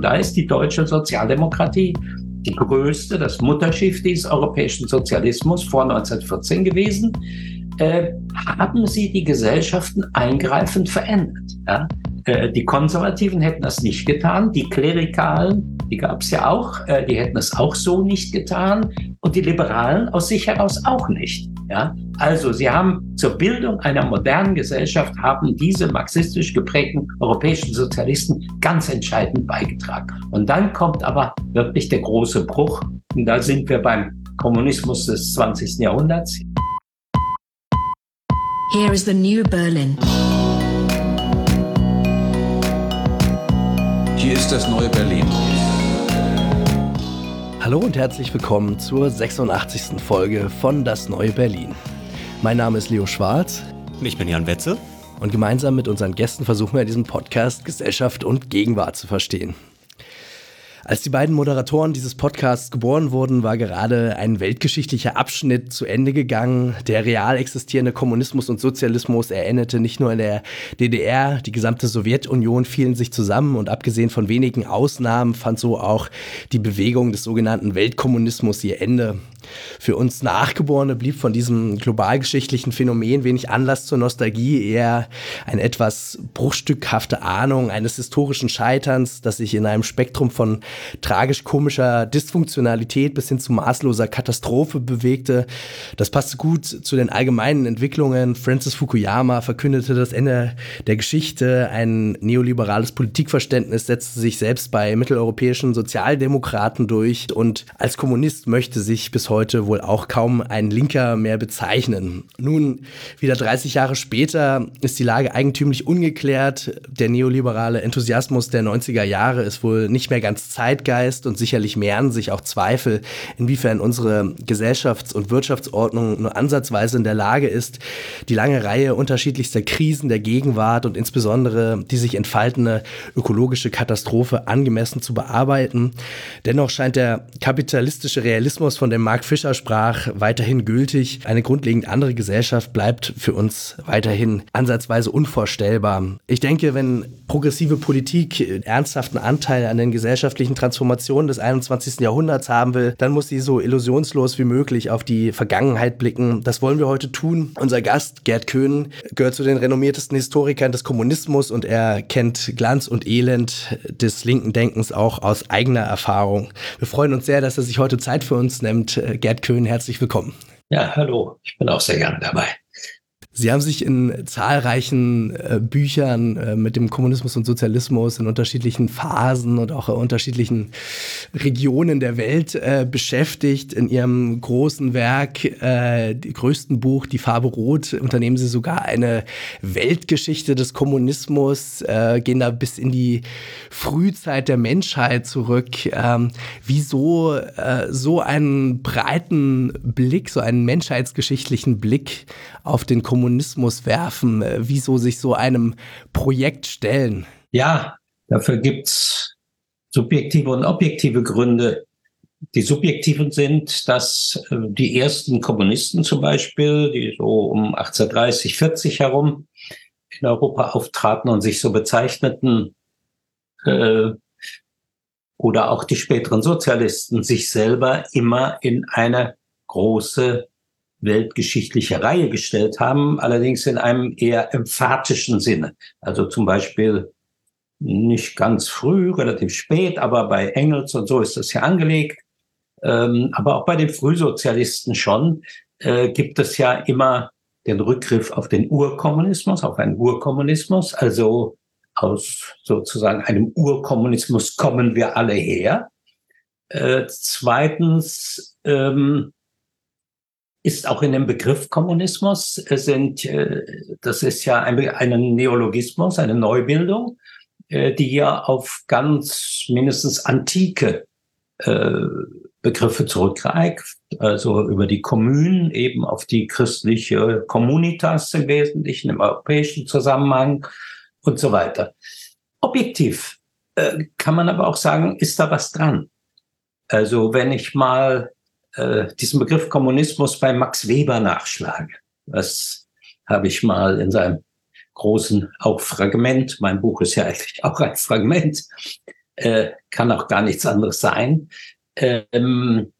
Da ist die deutsche Sozialdemokratie die größte, das Mutterschiff des europäischen Sozialismus vor 1914 gewesen. Äh, haben sie die Gesellschaften eingreifend verändert. Ja? Äh, die Konservativen hätten das nicht getan, die Klerikalen, die gab es ja auch, äh, die hätten es auch so nicht getan und die Liberalen aus sich heraus auch nicht. Ja? Also sie haben zur Bildung einer modernen Gesellschaft haben diese marxistisch geprägten europäischen Sozialisten ganz entscheidend beigetragen. Und dann kommt aber wirklich der große Bruch. Und da sind wir beim Kommunismus des 20. Jahrhunderts. Here is the new Berlin. Hier ist das neue Berlin. Hallo und herzlich willkommen zur 86. Folge von Das neue Berlin. Mein Name ist Leo Schwarz. Und ich bin Jan Wetzel. Und gemeinsam mit unseren Gästen versuchen wir in diesem Podcast Gesellschaft und Gegenwart zu verstehen. Als die beiden Moderatoren dieses Podcasts geboren wurden, war gerade ein weltgeschichtlicher Abschnitt zu Ende gegangen. Der real existierende Kommunismus und Sozialismus erinnerte nicht nur in der DDR, die gesamte Sowjetunion fielen sich zusammen und abgesehen von wenigen Ausnahmen fand so auch die Bewegung des sogenannten Weltkommunismus ihr Ende. Für uns Nachgeborene blieb von diesem globalgeschichtlichen Phänomen wenig Anlass zur Nostalgie, eher eine etwas bruchstückhafte Ahnung eines historischen Scheiterns, das sich in einem Spektrum von tragisch-komischer Dysfunktionalität bis hin zu maßloser Katastrophe bewegte. Das passte gut zu den allgemeinen Entwicklungen. Francis Fukuyama verkündete das Ende der Geschichte. Ein neoliberales Politikverständnis setzte sich selbst bei mitteleuropäischen Sozialdemokraten durch und als Kommunist möchte sich bis heute wohl auch kaum ein Linker mehr bezeichnen. Nun, wieder 30 Jahre später ist die Lage eigentümlich ungeklärt. Der neoliberale Enthusiasmus der 90er Jahre ist wohl nicht mehr ganz Zeitgeist und sicherlich mehren sich auch Zweifel, inwiefern unsere Gesellschafts- und Wirtschaftsordnung nur ansatzweise in der Lage ist, die lange Reihe unterschiedlichster Krisen der Gegenwart und insbesondere die sich entfaltende ökologische Katastrophe angemessen zu bearbeiten. Dennoch scheint der kapitalistische Realismus, von dem Mark Fischer sprach, weiterhin gültig. Eine grundlegend andere Gesellschaft bleibt für uns weiterhin ansatzweise unvorstellbar. Ich denke, wenn progressive Politik ernsthaften Anteil an den gesellschaftlichen gesellschaftlichen Transformation des 21. Jahrhunderts haben will, dann muss sie so illusionslos wie möglich auf die Vergangenheit blicken. Das wollen wir heute tun. Unser Gast, Gerd Köhn, gehört zu den renommiertesten Historikern des Kommunismus und er kennt Glanz und Elend des linken Denkens auch aus eigener Erfahrung. Wir freuen uns sehr, dass er sich heute Zeit für uns nimmt. Gerd Köhn, herzlich willkommen. Ja, hallo. Ich bin auch sehr gerne dabei. Sie haben sich in zahlreichen äh, Büchern äh, mit dem Kommunismus und Sozialismus in unterschiedlichen Phasen und auch in unterschiedlichen Regionen der Welt äh, beschäftigt. In Ihrem großen Werk, äh, größten Buch, Die Farbe Rot, unternehmen Sie sogar eine Weltgeschichte des Kommunismus, äh, gehen da bis in die Frühzeit der Menschheit zurück. Ähm, wieso äh, so einen breiten Blick, so einen menschheitsgeschichtlichen Blick auf den Kommunismus? Kommunismus werfen? Äh, wieso sich so einem Projekt stellen? Ja, dafür gibt es subjektive und objektive Gründe. Die subjektiven sind, dass äh, die ersten Kommunisten zum Beispiel, die so um 1830, 40 herum in Europa auftraten und sich so bezeichneten, äh, oder auch die späteren Sozialisten sich selber immer in eine große weltgeschichtliche Reihe gestellt haben, allerdings in einem eher emphatischen Sinne. Also zum Beispiel nicht ganz früh, relativ spät, aber bei Engels und so ist das ja angelegt. Ähm, aber auch bei den Frühsozialisten schon äh, gibt es ja immer den Rückgriff auf den Urkommunismus, auf einen Urkommunismus. Also aus sozusagen einem Urkommunismus kommen wir alle her. Äh, zweitens ähm, ist auch in dem Begriff Kommunismus sind, äh, das ist ja ein, ein Neologismus, eine Neubildung, äh, die ja auf ganz mindestens antike äh, Begriffe zurückgreift, also über die Kommunen, eben auf die christliche Communitas im Wesentlichen, im europäischen Zusammenhang und so weiter. Objektiv äh, kann man aber auch sagen, ist da was dran. Also wenn ich mal äh, diesen Begriff Kommunismus bei Max Weber nachschlage. Das habe ich mal in seinem großen auch Fragment, mein Buch ist ja eigentlich auch ein Fragment, äh, kann auch gar nichts anderes sein. Ähm,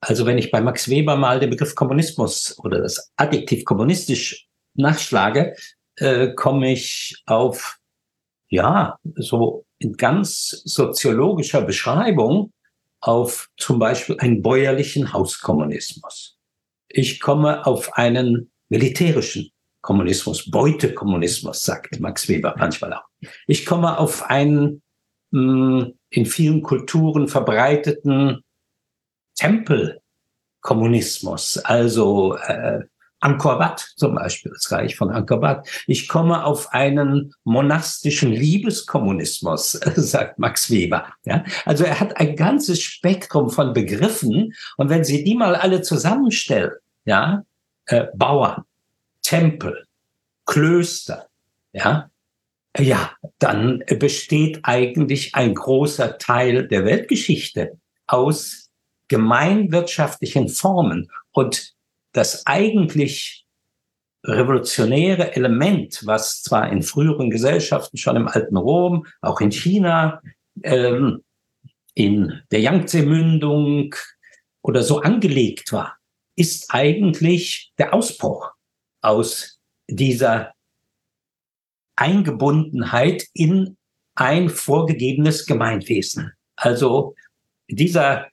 also wenn ich bei Max Weber mal den Begriff Kommunismus oder das Adjektiv kommunistisch nachschlage, äh, komme ich auf, ja, so in ganz soziologischer Beschreibung auf zum Beispiel einen bäuerlichen Hauskommunismus. Ich komme auf einen militärischen Kommunismus, Beutekommunismus, sagt Max Weber manchmal auch. Ich komme auf einen mh, hm, in vielen Kulturen verbreiteten Tempelkommunismus, also äh, Angkor Wat zum Beispiel, das Reich von Angkor Wat. Ich komme auf einen monastischen Liebeskommunismus, sagt Max Weber. Ja? Also er hat ein ganzes Spektrum von Begriffen und wenn Sie die mal alle zusammenstellen, ja, äh, Bauern, Tempel, Klöster, ja, ja, dann besteht eigentlich ein großer Teil der Weltgeschichte aus gemeinwirtschaftlichen Formen. Und das eigentlich revolutionäre Element, was zwar in früheren Gesellschaften schon im alten Rom, auch in China, ähm, in der Yangtze-Mündung oder so angelegt war, ist eigentlich der Ausbruch aus dieser Eingebundenheit in ein vorgegebenes Gemeinwesen. Also dieser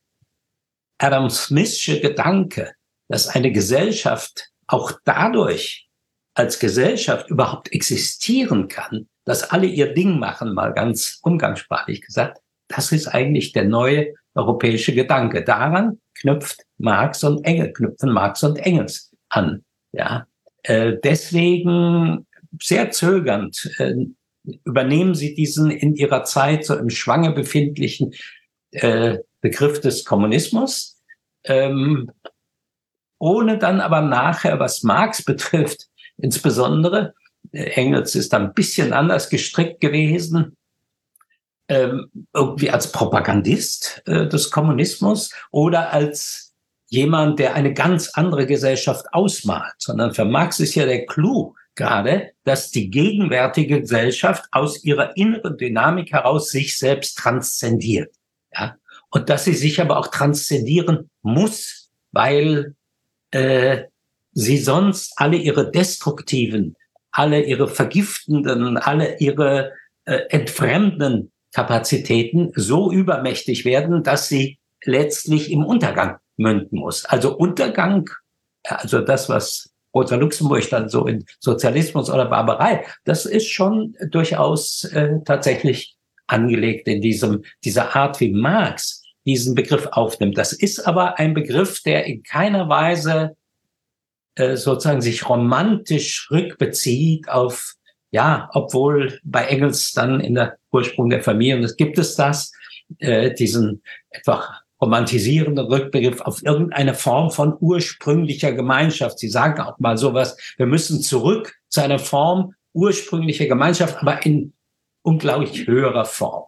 Adam Smithsche Gedanke, dass eine Gesellschaft auch dadurch als Gesellschaft überhaupt existieren kann, dass alle ihr Ding machen, mal ganz umgangssprachlich gesagt, das ist eigentlich der neue europäische Gedanke. Daran knüpft Marx und Engels, knüpfen Marx und Engels an. Ja, äh, deswegen sehr zögernd äh, übernehmen Sie diesen in Ihrer Zeit so im Schwange befindlichen äh, Begriff des Kommunismus, ähm, ohne dann aber nachher, was Marx betrifft, insbesondere, äh, Engels ist ein bisschen anders gestrickt gewesen, ähm, irgendwie als Propagandist äh, des Kommunismus oder als jemand, der eine ganz andere Gesellschaft ausmalt, sondern für Marx ist ja der Clou gerade, dass die gegenwärtige Gesellschaft aus ihrer inneren Dynamik heraus sich selbst transzendiert. Ja? Und dass sie sich aber auch transzendieren muss, weil äh, sie sonst alle ihre destruktiven, alle ihre vergiftenden, alle ihre äh, entfremden Kapazitäten so übermächtig werden, dass sie letztlich im Untergang münden muss. Also Untergang, also das, was Rosa Luxemburg dann so in Sozialismus oder Barbarei, das ist schon durchaus äh, tatsächlich angelegt in diesem, dieser Art, wie Marx diesen Begriff aufnimmt. Das ist aber ein Begriff, der in keiner Weise äh, sozusagen sich romantisch rückbezieht auf, ja, obwohl bei Engels dann in der Ursprung der Familie, und es gibt es das, äh, diesen einfach romantisierenden Rückbegriff auf irgendeine Form von ursprünglicher Gemeinschaft. Sie sagen auch mal sowas, wir müssen zurück zu einer Form ursprünglicher Gemeinschaft, aber in unglaublich höherer Form.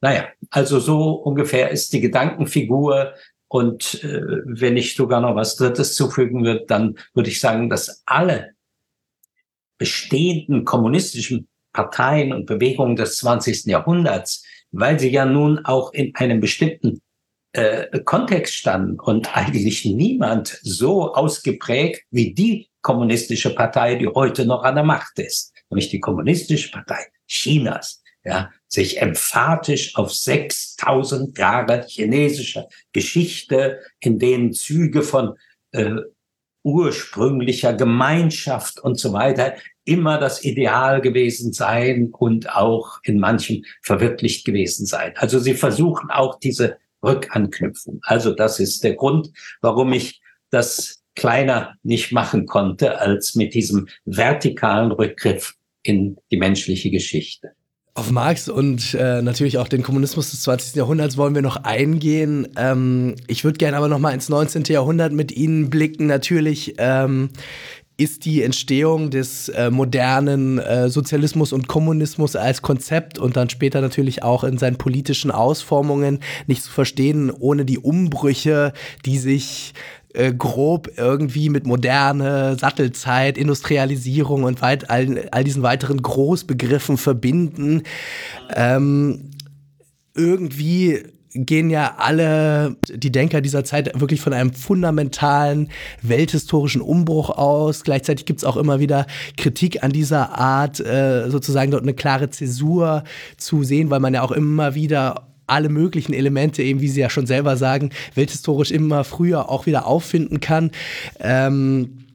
Naja, also so ungefähr ist die Gedankenfigur. Und äh, wenn ich sogar noch was Drittes zufügen würde, dann würde ich sagen, dass alle bestehenden kommunistischen Parteien und Bewegungen des 20. Jahrhunderts, weil sie ja nun auch in einem bestimmten äh, Kontext standen und eigentlich niemand so ausgeprägt wie die kommunistische Partei, die heute noch an der Macht ist, nämlich die kommunistische Partei Chinas, ja, sich emphatisch auf 6000 Jahre chinesischer Geschichte, in denen Züge von äh, ursprünglicher Gemeinschaft und so weiter immer das Ideal gewesen sein und auch in manchem verwirklicht gewesen sein. Also sie versuchen auch diese Rückanknüpfung. Also das ist der Grund, warum ich das kleiner nicht machen konnte als mit diesem vertikalen Rückgriff in die menschliche Geschichte. Auf Marx und äh, natürlich auch den Kommunismus des 20. Jahrhunderts wollen wir noch eingehen. Ähm, ich würde gerne aber noch mal ins 19. Jahrhundert mit Ihnen blicken. Natürlich ähm, ist die Entstehung des äh, modernen äh, Sozialismus und Kommunismus als Konzept und dann später natürlich auch in seinen politischen Ausformungen nicht zu verstehen ohne die Umbrüche, die sich äh, grob irgendwie mit Moderne, Sattelzeit, Industrialisierung und weit, all, all diesen weiteren Großbegriffen verbinden. Ähm, irgendwie gehen ja alle die Denker dieser Zeit wirklich von einem fundamentalen welthistorischen Umbruch aus. Gleichzeitig gibt es auch immer wieder Kritik an dieser Art, äh, sozusagen dort eine klare Zäsur zu sehen, weil man ja auch immer wieder alle möglichen Elemente, eben wie Sie ja schon selber sagen, welthistorisch immer früher auch wieder auffinden kann. Ähm,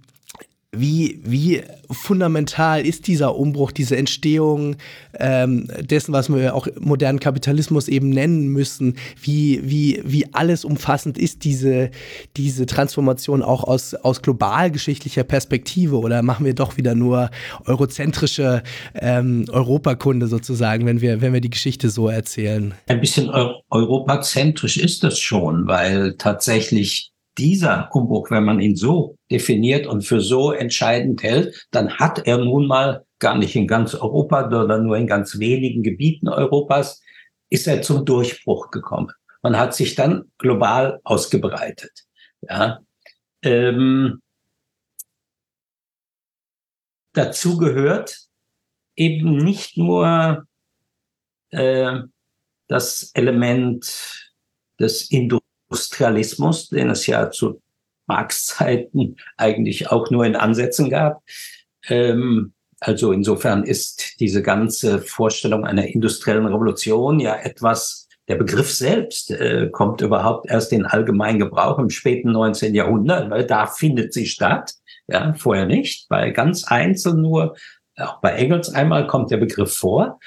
wie, wie fundamental ist dieser Umbruch, diese Entstehung ähm, dessen, was wir auch modernen Kapitalismus eben nennen müssen? Wie, wie, wie alles umfassend ist diese, diese Transformation auch aus, aus globalgeschichtlicher Perspektive? Oder machen wir doch wieder nur eurozentrische ähm, Europakunde sozusagen, wenn wir, wenn wir die Geschichte so erzählen? Ein bisschen europazentrisch ist das schon, weil tatsächlich dieser Umbruch, wenn man ihn so definiert und für so entscheidend hält, dann hat er nun mal gar nicht in ganz Europa oder nur in ganz wenigen Gebieten Europas, ist er zum Durchbruch gekommen. Man hat sich dann global ausgebreitet. Ja. Ähm, dazu gehört eben nicht nur äh, das Element des Industrie Industrialismus, den es ja zu Marx Zeiten eigentlich auch nur in Ansätzen gab. Ähm, also insofern ist diese ganze Vorstellung einer industriellen Revolution ja etwas, der Begriff selbst äh, kommt überhaupt erst in allgemeinen Gebrauch im späten 19. Jahrhundert, weil da findet sie statt. Ja, vorher nicht. Bei ganz einzeln nur, auch bei Engels einmal kommt der Begriff vor.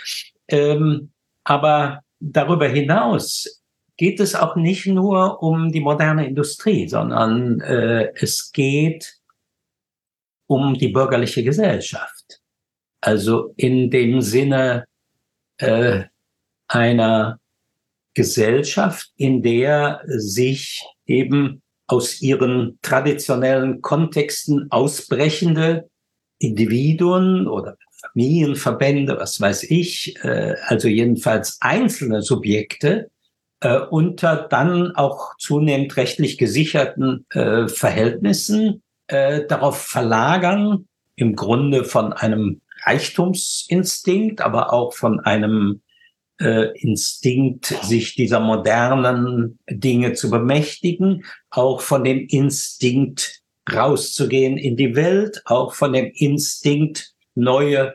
Ähm, aber darüber hinaus geht es auch nicht nur um die moderne Industrie, sondern äh, es geht um die bürgerliche Gesellschaft. Also in dem Sinne äh, einer Gesellschaft, in der sich eben aus ihren traditionellen Kontexten ausbrechende Individuen oder Familienverbände, was weiß ich, äh, also jedenfalls einzelne Subjekte, äh, unter dann auch zunehmend rechtlich gesicherten äh, Verhältnissen äh, darauf verlagern, im Grunde von einem Reichtumsinstinkt, aber auch von einem äh, Instinkt, sich dieser modernen Dinge zu bemächtigen, auch von dem Instinkt rauszugehen in die Welt, auch von dem Instinkt neue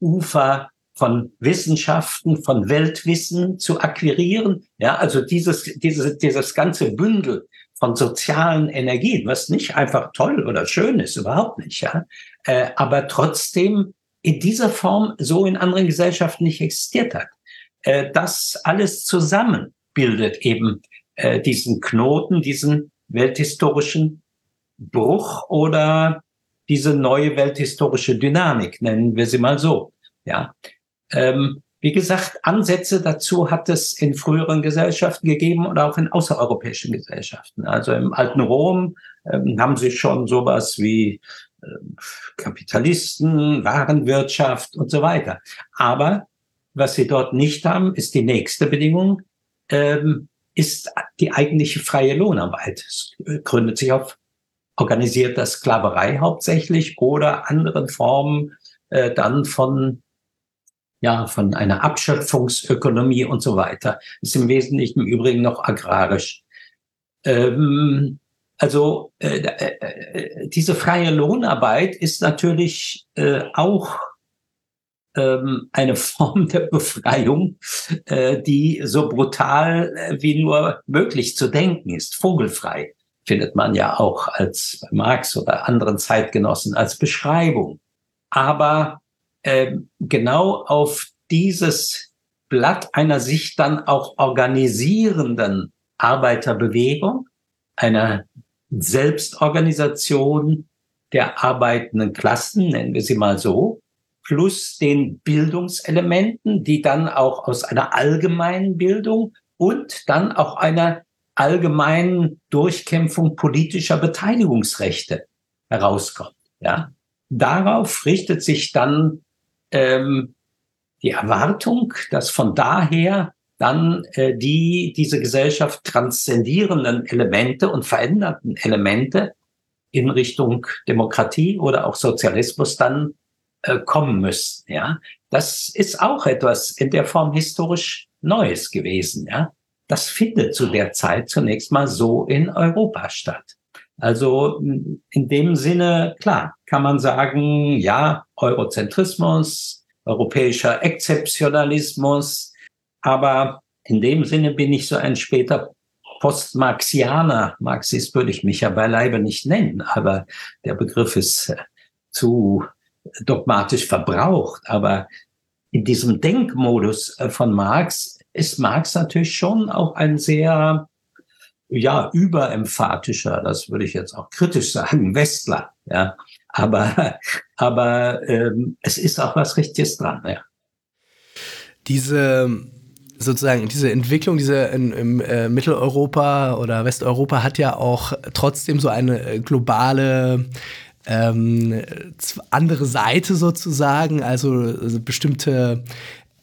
Ufer von Wissenschaften, von Weltwissen zu akquirieren. Ja, also dieses, dieses, dieses ganze Bündel von sozialen Energien, was nicht einfach toll oder schön ist, überhaupt nicht, ja, äh, aber trotzdem in dieser Form so in anderen Gesellschaften nicht existiert hat. Äh, das alles zusammen bildet eben äh, diesen Knoten, diesen welthistorischen Bruch oder diese neue welthistorische Dynamik, nennen wir sie mal so. Ja, ähm, wie gesagt, Ansätze dazu hat es in früheren Gesellschaften gegeben oder auch in außereuropäischen Gesellschaften. Also im alten Rom ähm, haben sie schon sowas wie äh, Kapitalisten, Warenwirtschaft und so weiter. Aber was sie dort nicht haben, ist die nächste Bedingung, ähm, ist die eigentliche freie Lohnarbeit. Es gründet sich auf organisierter Sklaverei hauptsächlich oder anderen Formen äh, dann von ja, von einer Abschöpfungsökonomie und so weiter. Ist im Wesentlichen im Übrigen noch agrarisch. Ähm, also äh, äh, äh, diese freie Lohnarbeit ist natürlich äh, auch ähm, eine Form der Befreiung, äh, die so brutal äh, wie nur möglich zu denken ist. Vogelfrei findet man ja auch als Marx oder anderen Zeitgenossen als Beschreibung. Aber äh, genau auf dieses Blatt einer sich dann auch organisierenden Arbeiterbewegung, einer Selbstorganisation der arbeitenden Klassen, nennen wir sie mal so, plus den Bildungselementen, die dann auch aus einer allgemeinen Bildung und dann auch einer allgemeinen Durchkämpfung politischer Beteiligungsrechte herauskommt. Ja, darauf richtet sich dann ähm, die Erwartung, dass von daher dann äh, die diese Gesellschaft transzendierenden Elemente und veränderten Elemente in Richtung Demokratie oder auch Sozialismus dann äh, kommen müssten. Ja, das ist auch etwas in der Form historisch Neues gewesen. Ja, das findet zu der Zeit zunächst mal so in Europa statt. Also in dem Sinne, klar, kann man sagen, ja, Eurozentrismus, europäischer Exzeptionalismus, aber in dem Sinne bin ich so ein später Postmarxianer. Marxist würde ich mich ja beileibe nicht nennen, aber der Begriff ist äh, zu dogmatisch verbraucht. Aber in diesem Denkmodus äh, von Marx ist Marx natürlich schon auch ein sehr ja, überemphatischer, das würde ich jetzt auch kritisch sagen, Westler. Ja, aber, aber ähm, es ist auch was Richtiges dran. Ja. Diese sozusagen diese Entwicklung, diese in, im äh, Mitteleuropa oder Westeuropa hat ja auch trotzdem so eine äh, globale ähm, andere Seite sozusagen, also, also bestimmte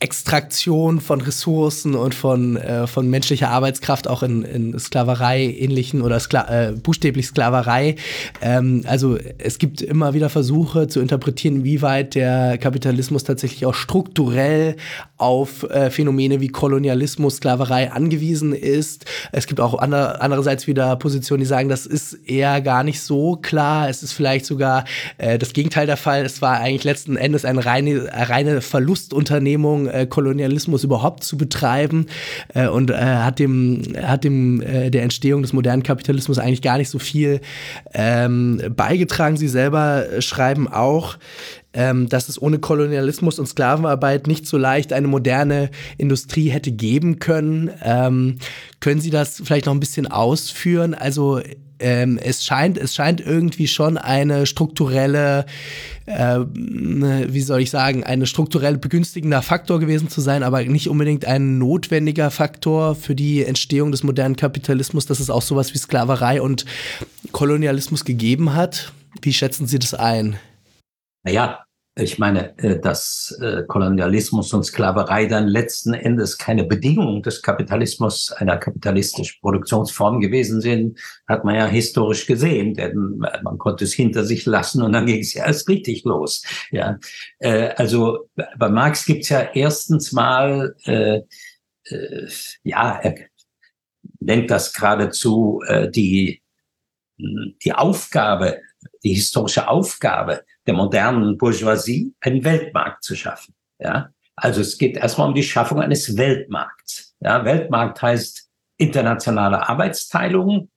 Extraktion von Ressourcen und von, äh, von menschlicher Arbeitskraft auch in, in Sklaverei ähnlichen oder Skla äh, buchstäblich Sklaverei. Ähm, also es gibt immer wieder Versuche zu interpretieren, wie weit der Kapitalismus tatsächlich auch strukturell auf äh, Phänomene wie Kolonialismus, Sklaverei angewiesen ist. Es gibt auch andere, andererseits wieder Positionen, die sagen, das ist eher gar nicht so klar. Es ist vielleicht sogar äh, das Gegenteil der Fall. Es war eigentlich letzten Endes eine reine, reine Verlustunternehmung äh, Kolonialismus überhaupt zu betreiben äh, und äh, hat dem, hat dem äh, der Entstehung des modernen Kapitalismus eigentlich gar nicht so viel ähm, beigetragen. Sie selber schreiben auch, ähm, dass es ohne Kolonialismus und Sklavenarbeit nicht so leicht eine moderne Industrie hätte geben können. Ähm, können Sie das vielleicht noch ein bisschen ausführen? Also ähm, es scheint, es scheint irgendwie schon eine strukturelle, äh, wie soll ich sagen, eine strukturell begünstigender Faktor gewesen zu sein, aber nicht unbedingt ein notwendiger Faktor für die Entstehung des modernen Kapitalismus, dass es auch sowas wie Sklaverei und Kolonialismus gegeben hat. Wie schätzen Sie das ein? Naja, ich meine, äh, dass äh, Kolonialismus und Sklaverei dann letzten Endes keine Bedingung des Kapitalismus, einer kapitalistischen Produktionsform gewesen sind, hat man ja historisch gesehen, denn man konnte es hinter sich lassen und dann ging es ja erst richtig los. Ja, äh, also bei Marx gibt's ja erstens mal, äh, äh, ja, er nennt das geradezu äh, die die Aufgabe, die historische Aufgabe der modernen Bourgeoisie, einen Weltmarkt zu schaffen. Ja, also es geht erstmal um die Schaffung eines Weltmarkts. Ja, Weltmarkt heißt internationale Arbeitsteilung,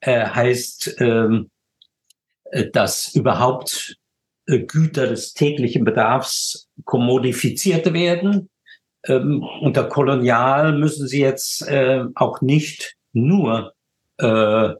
äh, heißt, ähm, äh, dass überhaupt äh, Güter des täglichen Bedarfs kommodifiziert werden. Ähm, unter Kolonial müssen sie jetzt äh, auch nicht nur äh,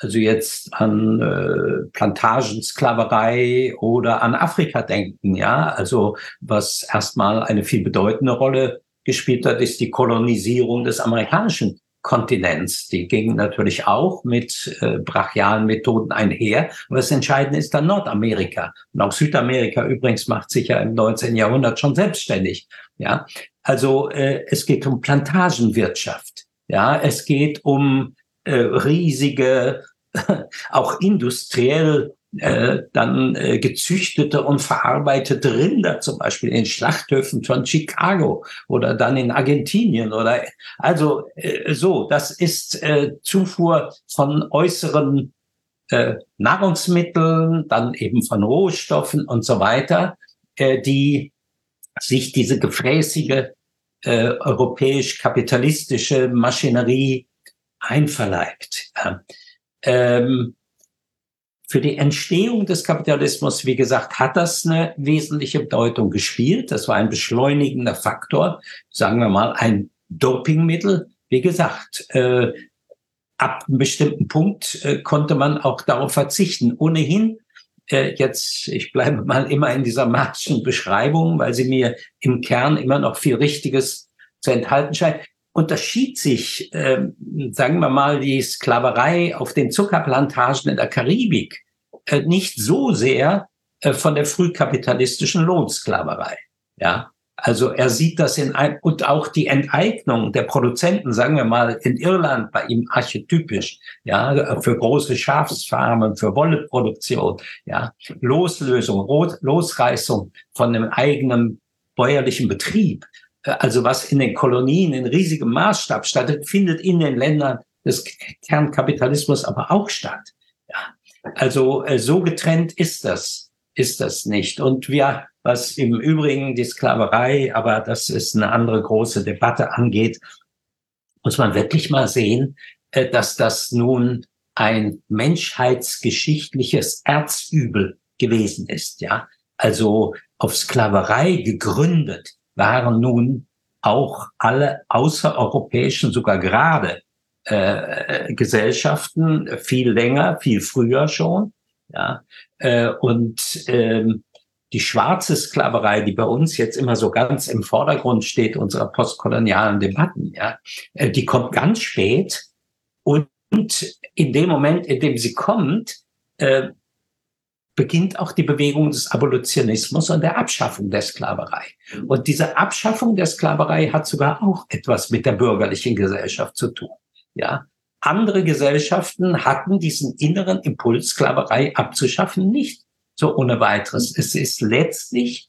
also jetzt an äh, Plantagensklaverei oder an Afrika denken, ja, also was erstmal eine viel bedeutende Rolle gespielt hat, ist die Kolonisierung des amerikanischen Kontinents. Die ging natürlich auch mit äh, brachialen Methoden einher. Aber das Entscheidende ist dann Nordamerika. Und auch Südamerika übrigens macht sich ja im 19. Jahrhundert schon selbstständig. Ja, also äh, es geht um Plantagenwirtschaft. Ja, es geht um riesige auch industriell äh, dann äh, gezüchtete und verarbeitete Rinder, zum Beispiel in Schlachthöfen von Chicago oder dann in Argentinien oder also äh, so, das ist äh, Zufuhr von äußeren äh, Nahrungsmitteln, dann eben von Rohstoffen und so weiter, äh, die sich diese gefräßige äh, europäisch-kapitalistische Maschinerie einverleibt. Ja. Ähm, für die Entstehung des Kapitalismus, wie gesagt, hat das eine wesentliche Bedeutung gespielt. Das war ein beschleunigender Faktor, sagen wir mal ein Dopingmittel. Wie gesagt, äh, ab einem bestimmten Punkt äh, konnte man auch darauf verzichten. Ohnehin, äh, jetzt, ich bleibe mal immer in dieser marxischen Beschreibung, weil sie mir im Kern immer noch viel Richtiges zu enthalten scheint unterschied sich, äh, sagen wir mal, die Sklaverei auf den Zuckerplantagen in der Karibik äh, nicht so sehr äh, von der frühkapitalistischen Lohnsklaverei. Ja, Also er sieht das in ein, und auch die Enteignung der Produzenten, sagen wir mal in Irland bei ihm archetypisch, ja, für große Schafsfarmen, für Wolleproduktion, ja, Loslösung, Losreißung von einem eigenen bäuerlichen Betrieb. Also was in den Kolonien in riesigem Maßstab stattfindet, findet in den Ländern des Kernkapitalismus aber auch statt. Ja. Also äh, so getrennt ist das, ist das nicht. Und wir, was im Übrigen die Sklaverei, aber das ist eine andere große Debatte angeht, muss man wirklich mal sehen, äh, dass das nun ein menschheitsgeschichtliches Erzübel gewesen ist, ja. Also auf Sklaverei gegründet waren nun auch alle außereuropäischen, sogar gerade äh, Gesellschaften viel länger, viel früher schon. Ja, äh, und ähm, die schwarze Sklaverei, die bei uns jetzt immer so ganz im Vordergrund steht, unserer postkolonialen Debatten, ja, äh, die kommt ganz spät und in dem Moment, in dem sie kommt, äh, beginnt auch die Bewegung des Abolitionismus und der Abschaffung der Sklaverei. Und diese Abschaffung der Sklaverei hat sogar auch etwas mit der bürgerlichen Gesellschaft zu tun. Ja, andere Gesellschaften hatten diesen inneren Impuls, Sklaverei abzuschaffen, nicht so ohne weiteres. Es ist letztlich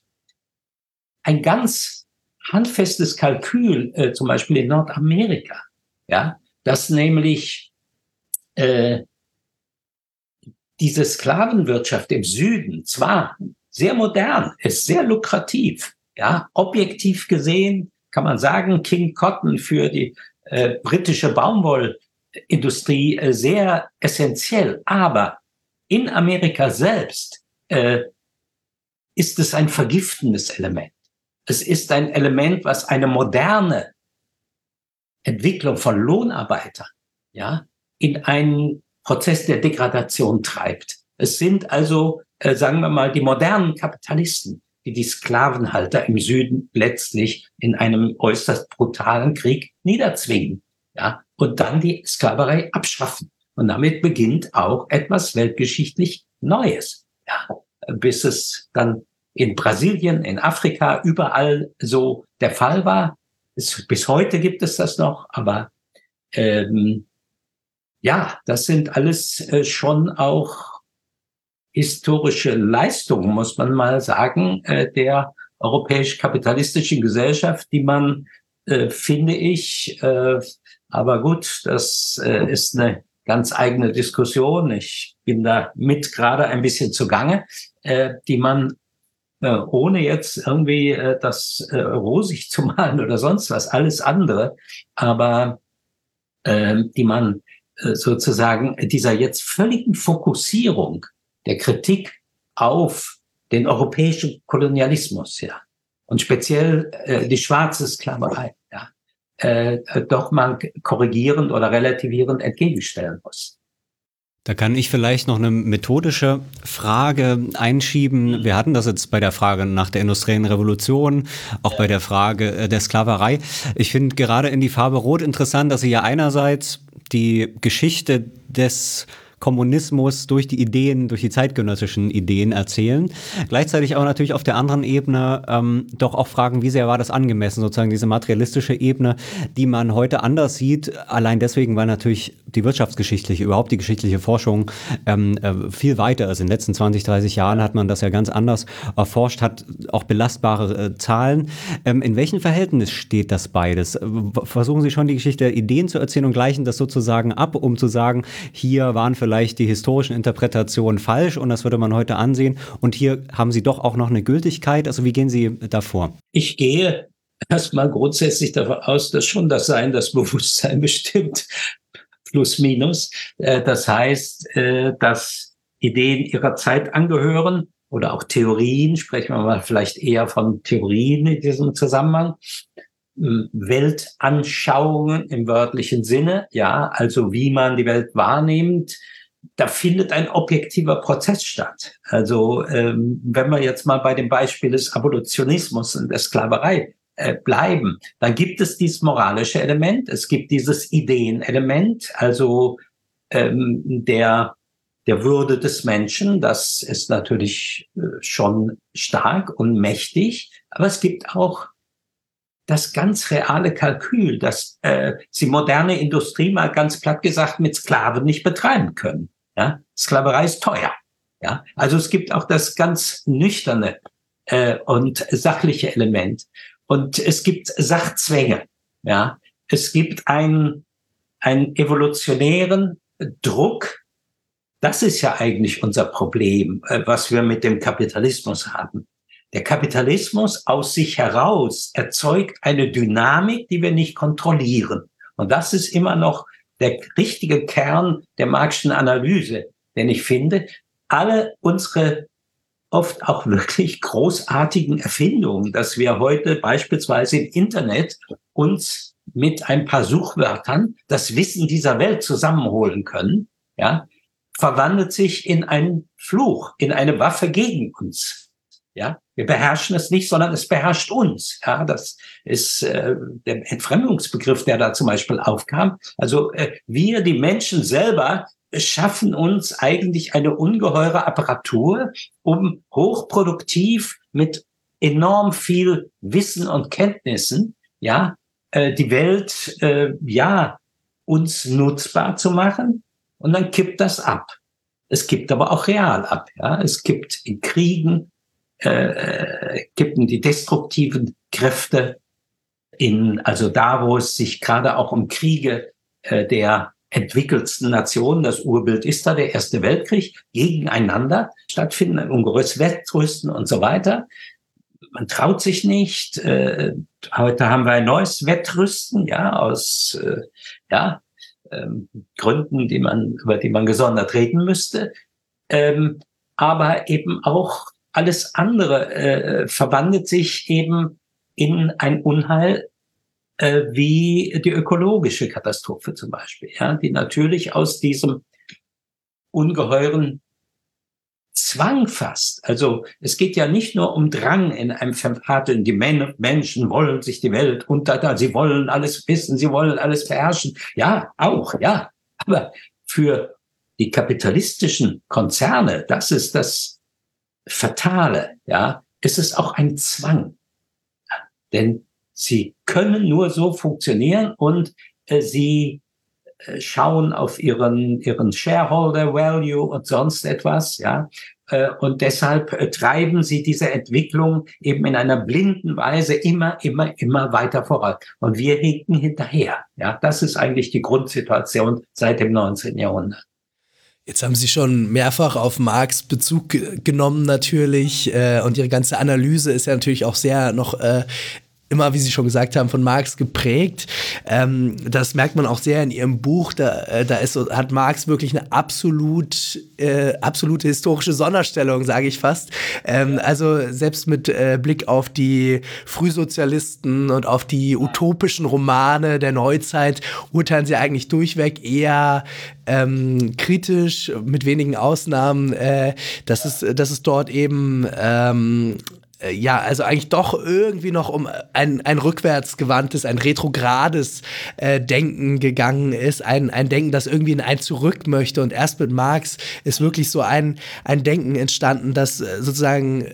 ein ganz handfestes Kalkül, äh, zum Beispiel in Nordamerika, ja, dass nämlich äh, diese Sklavenwirtschaft im Süden zwar sehr modern ist, sehr lukrativ, ja, objektiv gesehen kann man sagen, King Cotton für die äh, britische Baumwollindustrie äh, sehr essentiell. Aber in Amerika selbst äh, ist es ein vergiftendes Element. Es ist ein Element, was eine moderne Entwicklung von Lohnarbeitern ja, in einen Prozess der Degradation treibt. Es sind also, äh, sagen wir mal, die modernen Kapitalisten, die die Sklavenhalter im Süden letztlich in einem äußerst brutalen Krieg niederzwingen. Ja, und dann die Sklaverei abschaffen. Und damit beginnt auch etwas weltgeschichtlich Neues. Ja, bis es dann in Brasilien, in Afrika, überall so der Fall war. Es, bis heute gibt es das noch, aber ähm, ja, das sind alles äh, schon auch historische Leistungen, muss man mal sagen, äh, der europäisch-kapitalistischen Gesellschaft, die man, äh, finde ich, aber gut, das ist eine ganz eigene Diskussion. Ich bin da mit gerade ein bisschen zugange, die man ohne jetzt irgendwie das rosig zu malen oder sonst was, alles andere, aber die man sozusagen dieser jetzt völligen Fokussierung der Kritik auf den europäischen Kolonialismus, ja, und speziell äh, die schwarze Sklaverei, ja, äh, doch mal korrigierend oder relativierend entgegenstellen muss. Da kann ich vielleicht noch eine methodische Frage einschieben. Wir hatten das jetzt bei der Frage nach der industriellen Revolution, auch bei der Frage äh, der Sklaverei. Ich finde gerade in die Farbe Rot interessant, dass Sie ja einerseits die Geschichte des Kommunismus durch die Ideen, durch die zeitgenössischen Ideen erzählen. Gleichzeitig aber natürlich auf der anderen Ebene ähm, doch auch fragen, wie sehr war das angemessen, sozusagen diese materialistische Ebene, die man heute anders sieht, allein deswegen, weil natürlich die wirtschaftsgeschichtliche, überhaupt die geschichtliche Forschung ähm, äh, viel weiter ist. In den letzten 20, 30 Jahren hat man das ja ganz anders erforscht, hat auch belastbare äh, Zahlen. Ähm, in welchem Verhältnis steht das beides? Versuchen Sie schon die Geschichte der Ideen zu erzählen und gleichen das sozusagen ab, um zu sagen, hier waren vielleicht vielleicht die historischen Interpretationen falsch und das würde man heute ansehen. Und hier haben Sie doch auch noch eine Gültigkeit. Also wie gehen Sie davor? Ich gehe erstmal grundsätzlich davon aus, dass schon das Sein, das Bewusstsein bestimmt, plus minus. Äh, das heißt, äh, dass Ideen ihrer Zeit angehören oder auch Theorien, sprechen wir mal vielleicht eher von Theorien in diesem Zusammenhang. Weltanschauungen im wörtlichen Sinne, ja, also wie man die Welt wahrnimmt, da findet ein objektiver Prozess statt. Also ähm, wenn wir jetzt mal bei dem Beispiel des Abolitionismus und der Sklaverei äh, bleiben, dann gibt es dieses moralische Element, es gibt dieses Ideenelement, also ähm, der der Würde des Menschen, das ist natürlich äh, schon stark und mächtig, aber es gibt auch das ganz reale Kalkül, dass äh, sie moderne Industrie mal ganz platt gesagt mit Sklaven nicht betreiben können. Ja? Sklaverei ist teuer. Ja? Also es gibt auch das ganz nüchterne äh, und sachliche Element. Und es gibt Sachzwänge. Ja? Es gibt einen, einen evolutionären Druck. Das ist ja eigentlich unser Problem, äh, was wir mit dem Kapitalismus haben. Der Kapitalismus aus sich heraus erzeugt eine Dynamik, die wir nicht kontrollieren. Und das ist immer noch der richtige Kern der Marxischen Analyse. Denn ich finde, alle unsere oft auch wirklich großartigen Erfindungen, dass wir heute beispielsweise im Internet uns mit ein paar Suchwörtern das Wissen dieser Welt zusammenholen können, ja, verwandelt sich in einen Fluch, in eine Waffe gegen uns. Ja, wir beherrschen es nicht, sondern es beherrscht uns. Ja, das ist äh, der Entfremdungsbegriff, der da zum Beispiel aufkam. Also äh, wir, die Menschen selber, schaffen uns eigentlich eine ungeheure Apparatur, um hochproduktiv mit enorm viel Wissen und Kenntnissen, ja, äh, die Welt, äh, ja, uns nutzbar zu machen. Und dann kippt das ab. Es kippt aber auch real ab. Ja, es kippt in Kriegen, äh, kippen die destruktiven Kräfte in, also da, wo es sich gerade auch um Kriege äh, der entwickelsten Nationen, das Urbild ist da der Erste Weltkrieg, gegeneinander stattfinden, ein ungeheures Wettrüsten und so weiter. Man traut sich nicht. Äh, heute haben wir ein neues Wettrüsten, ja, aus äh, ja, ähm, Gründen, die man, über die man gesondert reden müsste. Ähm, aber eben auch alles andere äh, verwandelt sich eben in ein Unheil äh, wie die ökologische Katastrophe zum Beispiel, ja, die natürlich aus diesem ungeheuren Zwang fast. Also es geht ja nicht nur um Drang in einem Verfahren. Die Men Menschen wollen sich die Welt unter, sie wollen alles wissen, sie wollen alles beherrschen. Ja, auch, ja. Aber für die kapitalistischen Konzerne, das ist das Fatale, ja, ist es auch ein Zwang. Denn sie können nur so funktionieren und äh, sie äh, schauen auf ihren, ihren Shareholder Value und sonst etwas, ja. Äh, und deshalb äh, treiben sie diese Entwicklung eben in einer blinden Weise immer, immer, immer weiter voran. Und wir hinken hinterher. Ja, das ist eigentlich die Grundsituation seit dem 19. Jahrhundert. Jetzt haben Sie schon mehrfach auf Marx Bezug genommen natürlich äh, und Ihre ganze Analyse ist ja natürlich auch sehr noch äh, immer, wie Sie schon gesagt haben, von Marx geprägt. Ähm, das merkt man auch sehr in Ihrem Buch. Da, äh, da ist, hat Marx wirklich eine absolut, äh, absolute historische Sonderstellung, sage ich fast. Ähm, also selbst mit äh, Blick auf die Frühsozialisten und auf die utopischen Romane der Neuzeit urteilen Sie eigentlich durchweg eher ähm, kritisch, mit wenigen Ausnahmen, dass, es, dass es dort eben ähm, äh, ja, also eigentlich doch irgendwie noch um ein, ein rückwärtsgewandtes, ein retrogrades äh, Denken gegangen ist, ein, ein Denken, das irgendwie in ein zurück möchte. Und erst mit Marx ist wirklich so ein, ein Denken entstanden, das äh, sozusagen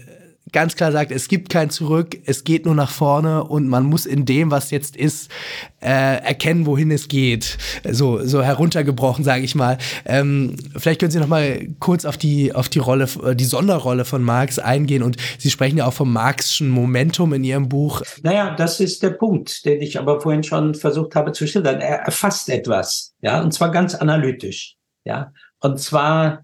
ganz klar sagt, es gibt kein Zurück, es geht nur nach vorne und man muss in dem, was jetzt ist, äh, erkennen, wohin es geht. So, so heruntergebrochen, sage ich mal. Ähm, vielleicht können Sie noch mal kurz auf die, auf die Rolle, die Sonderrolle von Marx eingehen und Sie sprechen ja auch vom Marxischen Momentum in Ihrem Buch. Naja, das ist der Punkt, den ich aber vorhin schon versucht habe zu schildern. Er erfasst etwas, ja, und zwar ganz analytisch, ja. Und zwar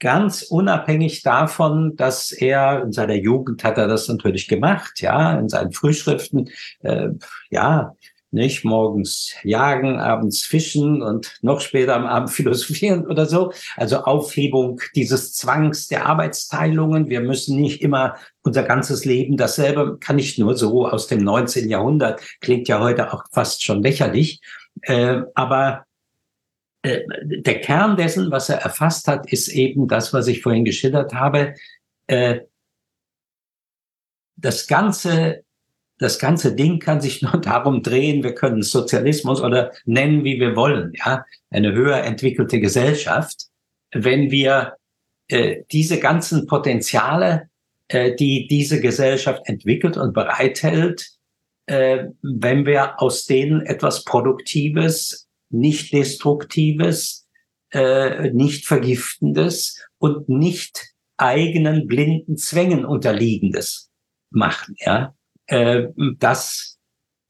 ganz unabhängig davon, dass er in seiner Jugend hat er das natürlich gemacht, ja, in seinen Frühschriften, äh, ja, nicht morgens jagen, abends fischen und noch später am Abend philosophieren oder so. Also Aufhebung dieses Zwangs der Arbeitsteilungen. Wir müssen nicht immer unser ganzes Leben dasselbe, kann ich nur so aus dem 19. Jahrhundert, klingt ja heute auch fast schon lächerlich. Äh, aber äh, der Kern dessen, was er erfasst hat, ist eben das, was ich vorhin geschildert habe. Äh, das ganze, das ganze Ding kann sich nur darum drehen, wir können Sozialismus oder nennen, wie wir wollen, ja, eine höher entwickelte Gesellschaft, wenn wir äh, diese ganzen Potenziale, die diese Gesellschaft entwickelt und bereithält, wenn wir aus denen etwas Produktives, nicht Destruktives, äh, nicht Vergiftendes und nicht eigenen blinden Zwängen unterliegendes machen. Ja, äh, das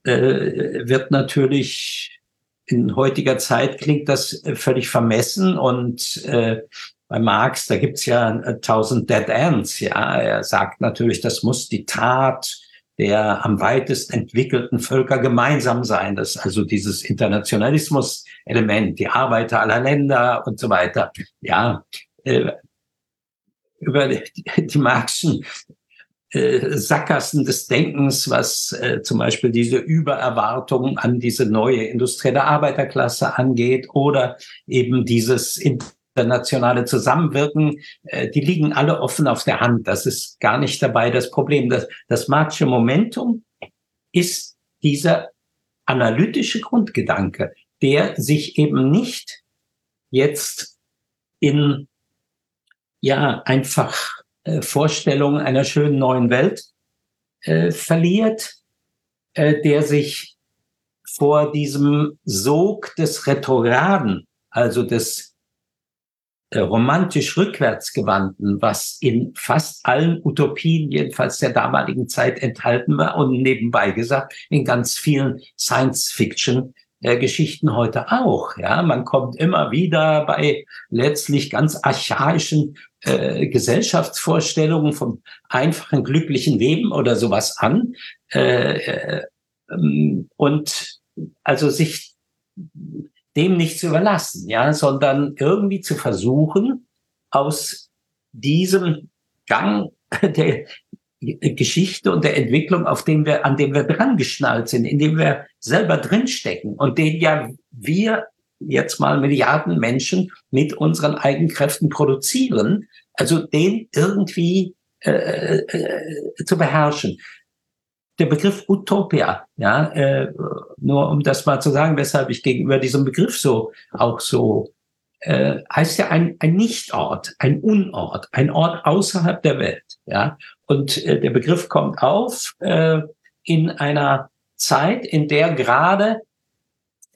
äh, wird natürlich in heutiger Zeit klingt das völlig vermessen und äh, bei Marx, da gibt's ja äh, tausend Dead Ends. Ja, er sagt natürlich, das muss die Tat der am weitest entwickelten Völker gemeinsam sein. Das also dieses Internationalismus-Element, die Arbeiter aller Länder und so weiter. Ja, äh, über die, die Marxischen äh, Sackgassen des Denkens, was äh, zum Beispiel diese Übererwartung an diese neue industrielle Arbeiterklasse angeht oder eben dieses internationale Zusammenwirken, äh, die liegen alle offen auf der Hand. Das ist gar nicht dabei das Problem. Das, das Marxische Momentum ist dieser analytische Grundgedanke, der sich eben nicht jetzt in ja einfach äh, Vorstellungen einer schönen neuen Welt äh, verliert, äh, der sich vor diesem Sog des Retrograden, also des romantisch rückwärtsgewandten, was in fast allen Utopien, jedenfalls der damaligen Zeit, enthalten war und nebenbei gesagt in ganz vielen Science-Fiction äh, Geschichten heute auch. Ja, man kommt immer wieder bei letztlich ganz archaischen äh, Gesellschaftsvorstellungen vom einfachen glücklichen Leben oder sowas an äh, äh, ähm, und also sich dem nicht zu überlassen, ja, sondern irgendwie zu versuchen, aus diesem Gang der Geschichte und der Entwicklung, auf dem wir, an dem wir dran geschnallt sind, in dem wir selber drinstecken und den ja wir jetzt mal Milliarden Menschen mit unseren Eigenkräften produzieren, also den irgendwie äh, äh, zu beherrschen der Begriff Utopia, ja, äh, nur um das mal zu sagen, weshalb ich gegenüber diesem Begriff so auch so äh, heißt ja ein, ein Nichtort, ein Unort, ein Ort außerhalb der Welt, ja. Und äh, der Begriff kommt auf äh, in einer Zeit, in der gerade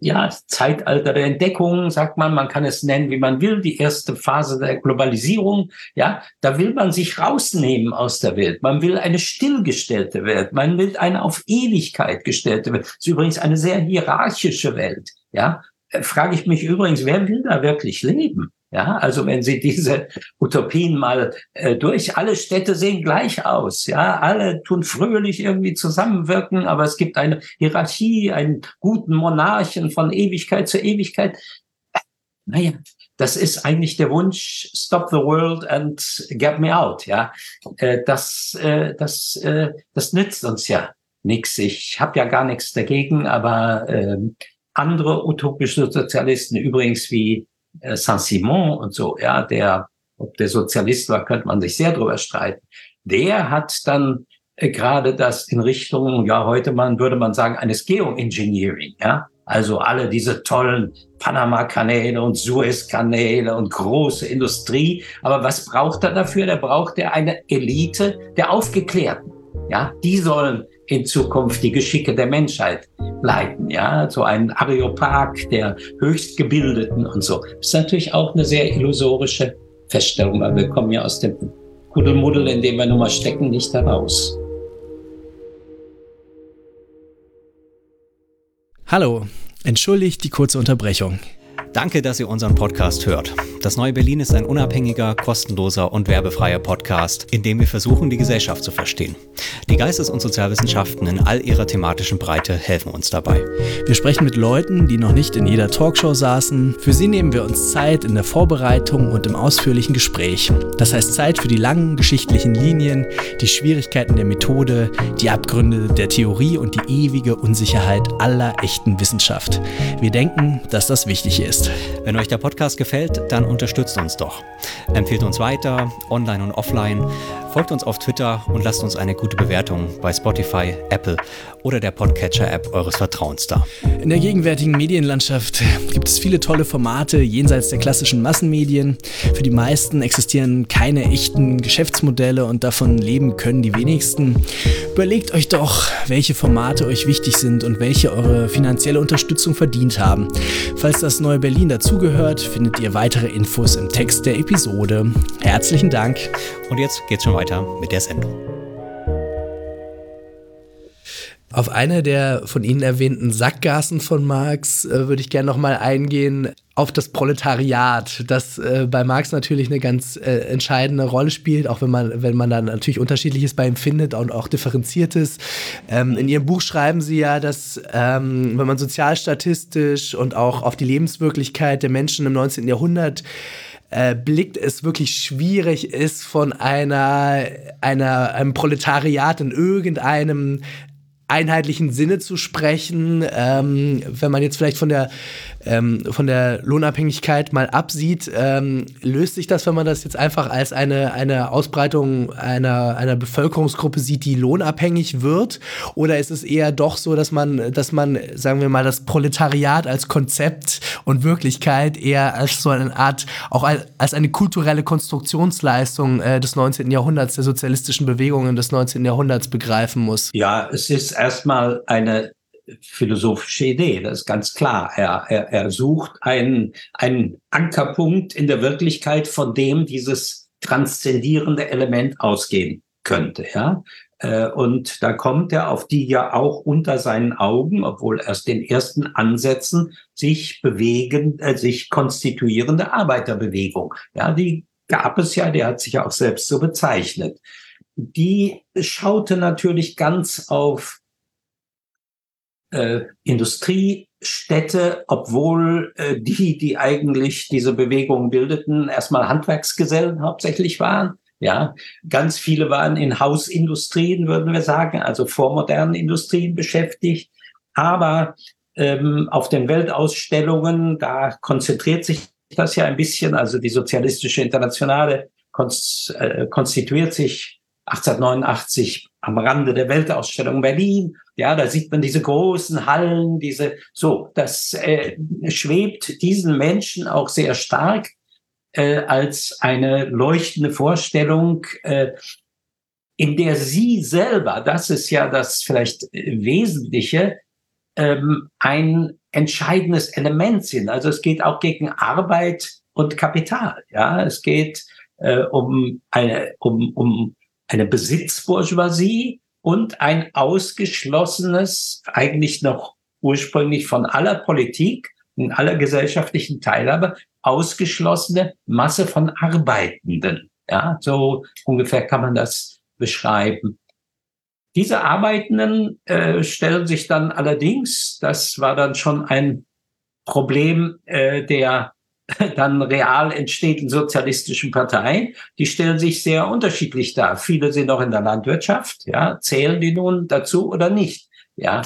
ja, Zeitalter der Entdeckung, sagt man, man kann es nennen, wie man will, die erste Phase der Globalisierung, ja, da will man sich rausnehmen aus der Welt. Man will eine stillgestellte Welt. Man will eine auf Ewigkeit gestellte Welt. Das ist übrigens eine sehr hierarchische Welt, ja. Äh, frage ich mich übrigens, wer will da wirklich leben? Ja, also wenn Sie diese Utopien mal äh, durch, alle Städte sehen gleich aus. Ja, alle tun fröhlich irgendwie zusammenwirken, aber es gibt eine Hierarchie, einen guten Monarchen von Ewigkeit zu Ewigkeit. Naja, das ist eigentlich der Wunsch, stop the world and get me out. Ja, äh, das, äh, das, äh, das nützt uns ja nichts. Ich habe ja gar nichts dagegen, aber äh, andere utopische Sozialisten, übrigens wie äh, Saint-Simon und so, ja, der, ob der Sozialist war, könnte man sich sehr drüber streiten. Der hat dann äh, gerade das in Richtung, ja, heute man, würde man sagen, eines Geoengineering, ja. Also alle diese tollen Panama-Kanäle und Suez-Kanäle und große Industrie. Aber was braucht er dafür? Da braucht er eine Elite der Aufgeklärten. Ja, die sollen in Zukunft die Geschicke der Menschheit leiten. Ja, so ein Areopag der Höchstgebildeten und so. Das ist natürlich auch eine sehr illusorische Feststellung, weil wir kommen ja aus dem Kuddelmuddel, in dem wir nun mal stecken, nicht heraus. Hallo, entschuldigt die kurze Unterbrechung. Danke, dass ihr unseren Podcast hört. Das Neue Berlin ist ein unabhängiger, kostenloser und werbefreier Podcast, in dem wir versuchen, die Gesellschaft zu verstehen. Die Geistes- und Sozialwissenschaften in all ihrer thematischen Breite helfen uns dabei. Wir sprechen mit Leuten, die noch nicht in jeder Talkshow saßen. Für sie nehmen wir uns Zeit in der Vorbereitung und im ausführlichen Gespräch. Das heißt Zeit für die langen geschichtlichen Linien, die Schwierigkeiten der Methode, die Abgründe der Theorie und die ewige Unsicherheit aller echten Wissenschaft. Wir denken, dass das wichtig ist. Wenn euch der Podcast gefällt, dann unterstützt uns doch. Empfehlt uns weiter, online und offline. Folgt uns auf Twitter und lasst uns eine gute Bewertung bei Spotify, Apple oder der Podcatcher-App eures Vertrauens da. In der gegenwärtigen Medienlandschaft gibt es viele tolle Formate jenseits der klassischen Massenmedien. Für die meisten existieren keine echten Geschäftsmodelle und davon leben können die wenigsten. Überlegt euch doch, welche Formate euch wichtig sind und welche eure finanzielle Unterstützung verdient haben. Falls das neue Berlin dazugehört, findet ihr weitere Infos im Text der Episode. Herzlichen Dank. Und jetzt geht's schon weiter mit der Sendung. Auf eine der von Ihnen erwähnten Sackgassen von Marx äh, würde ich gerne nochmal eingehen, auf das Proletariat, das äh, bei Marx natürlich eine ganz äh, entscheidende Rolle spielt, auch wenn man, wenn man dann natürlich Unterschiedliches bei ihm findet und auch differenziertes. Ähm, in Ihrem Buch schreiben Sie ja, dass ähm, wenn man sozialstatistisch und auch auf die Lebenswirklichkeit der Menschen im 19. Jahrhundert äh, blickt, es wirklich schwierig ist, von einer, einer, einem Proletariat in irgendeinem einheitlichen Sinne zu sprechen. Ähm, wenn man jetzt vielleicht von der ähm, von der Lohnabhängigkeit mal absieht, ähm, löst sich das, wenn man das jetzt einfach als eine, eine Ausbreitung einer, einer Bevölkerungsgruppe sieht, die lohnabhängig wird? Oder ist es eher doch so, dass man, dass man, sagen wir mal, das Proletariat als Konzept und Wirklichkeit eher als so eine Art, auch als eine kulturelle Konstruktionsleistung äh, des 19. Jahrhunderts, der sozialistischen Bewegungen des 19. Jahrhunderts begreifen muss? Ja, es ist erstmal eine philosophische Idee, das ist ganz klar. Er, er, er sucht einen, einen Ankerpunkt in der Wirklichkeit, von dem dieses transzendierende Element ausgehen könnte. Ja? Äh, und da kommt er auf die ja auch unter seinen Augen, obwohl erst den ersten Ansätzen sich bewegen, äh, sich konstituierende Arbeiterbewegung. Ja, die gab es ja, der hat sich ja auch selbst so bezeichnet. Die schaute natürlich ganz auf äh, Industriestädte, obwohl äh, die, die eigentlich diese Bewegung bildeten, erstmal Handwerksgesellen hauptsächlich waren. Ja, ganz viele waren in Hausindustrien, würden wir sagen, also vormodernen Industrien beschäftigt. Aber ähm, auf den Weltausstellungen, da konzentriert sich das ja ein bisschen. Also die Sozialistische Internationale äh, konstituiert sich 1889 am Rande der Weltausstellung Berlin. Ja, da sieht man diese großen Hallen, diese, so, das äh, schwebt diesen Menschen auch sehr stark äh, als eine leuchtende Vorstellung, äh, in der sie selber, das ist ja das vielleicht Wesentliche, ähm, ein entscheidendes Element sind. Also es geht auch gegen Arbeit und Kapital. Ja, es geht äh, um eine, um, um eine Besitzbourgeoisie und ein ausgeschlossenes, eigentlich noch ursprünglich von aller Politik und aller gesellschaftlichen Teilhabe, ausgeschlossene Masse von Arbeitenden. Ja, so ungefähr kann man das beschreiben. Diese Arbeitenden äh, stellen sich dann allerdings, das war dann schon ein Problem äh, der dann real entsteht sozialistischen Parteien, die stellen sich sehr unterschiedlich dar. Viele sind auch in der Landwirtschaft, ja, zählen die nun dazu oder nicht, ja.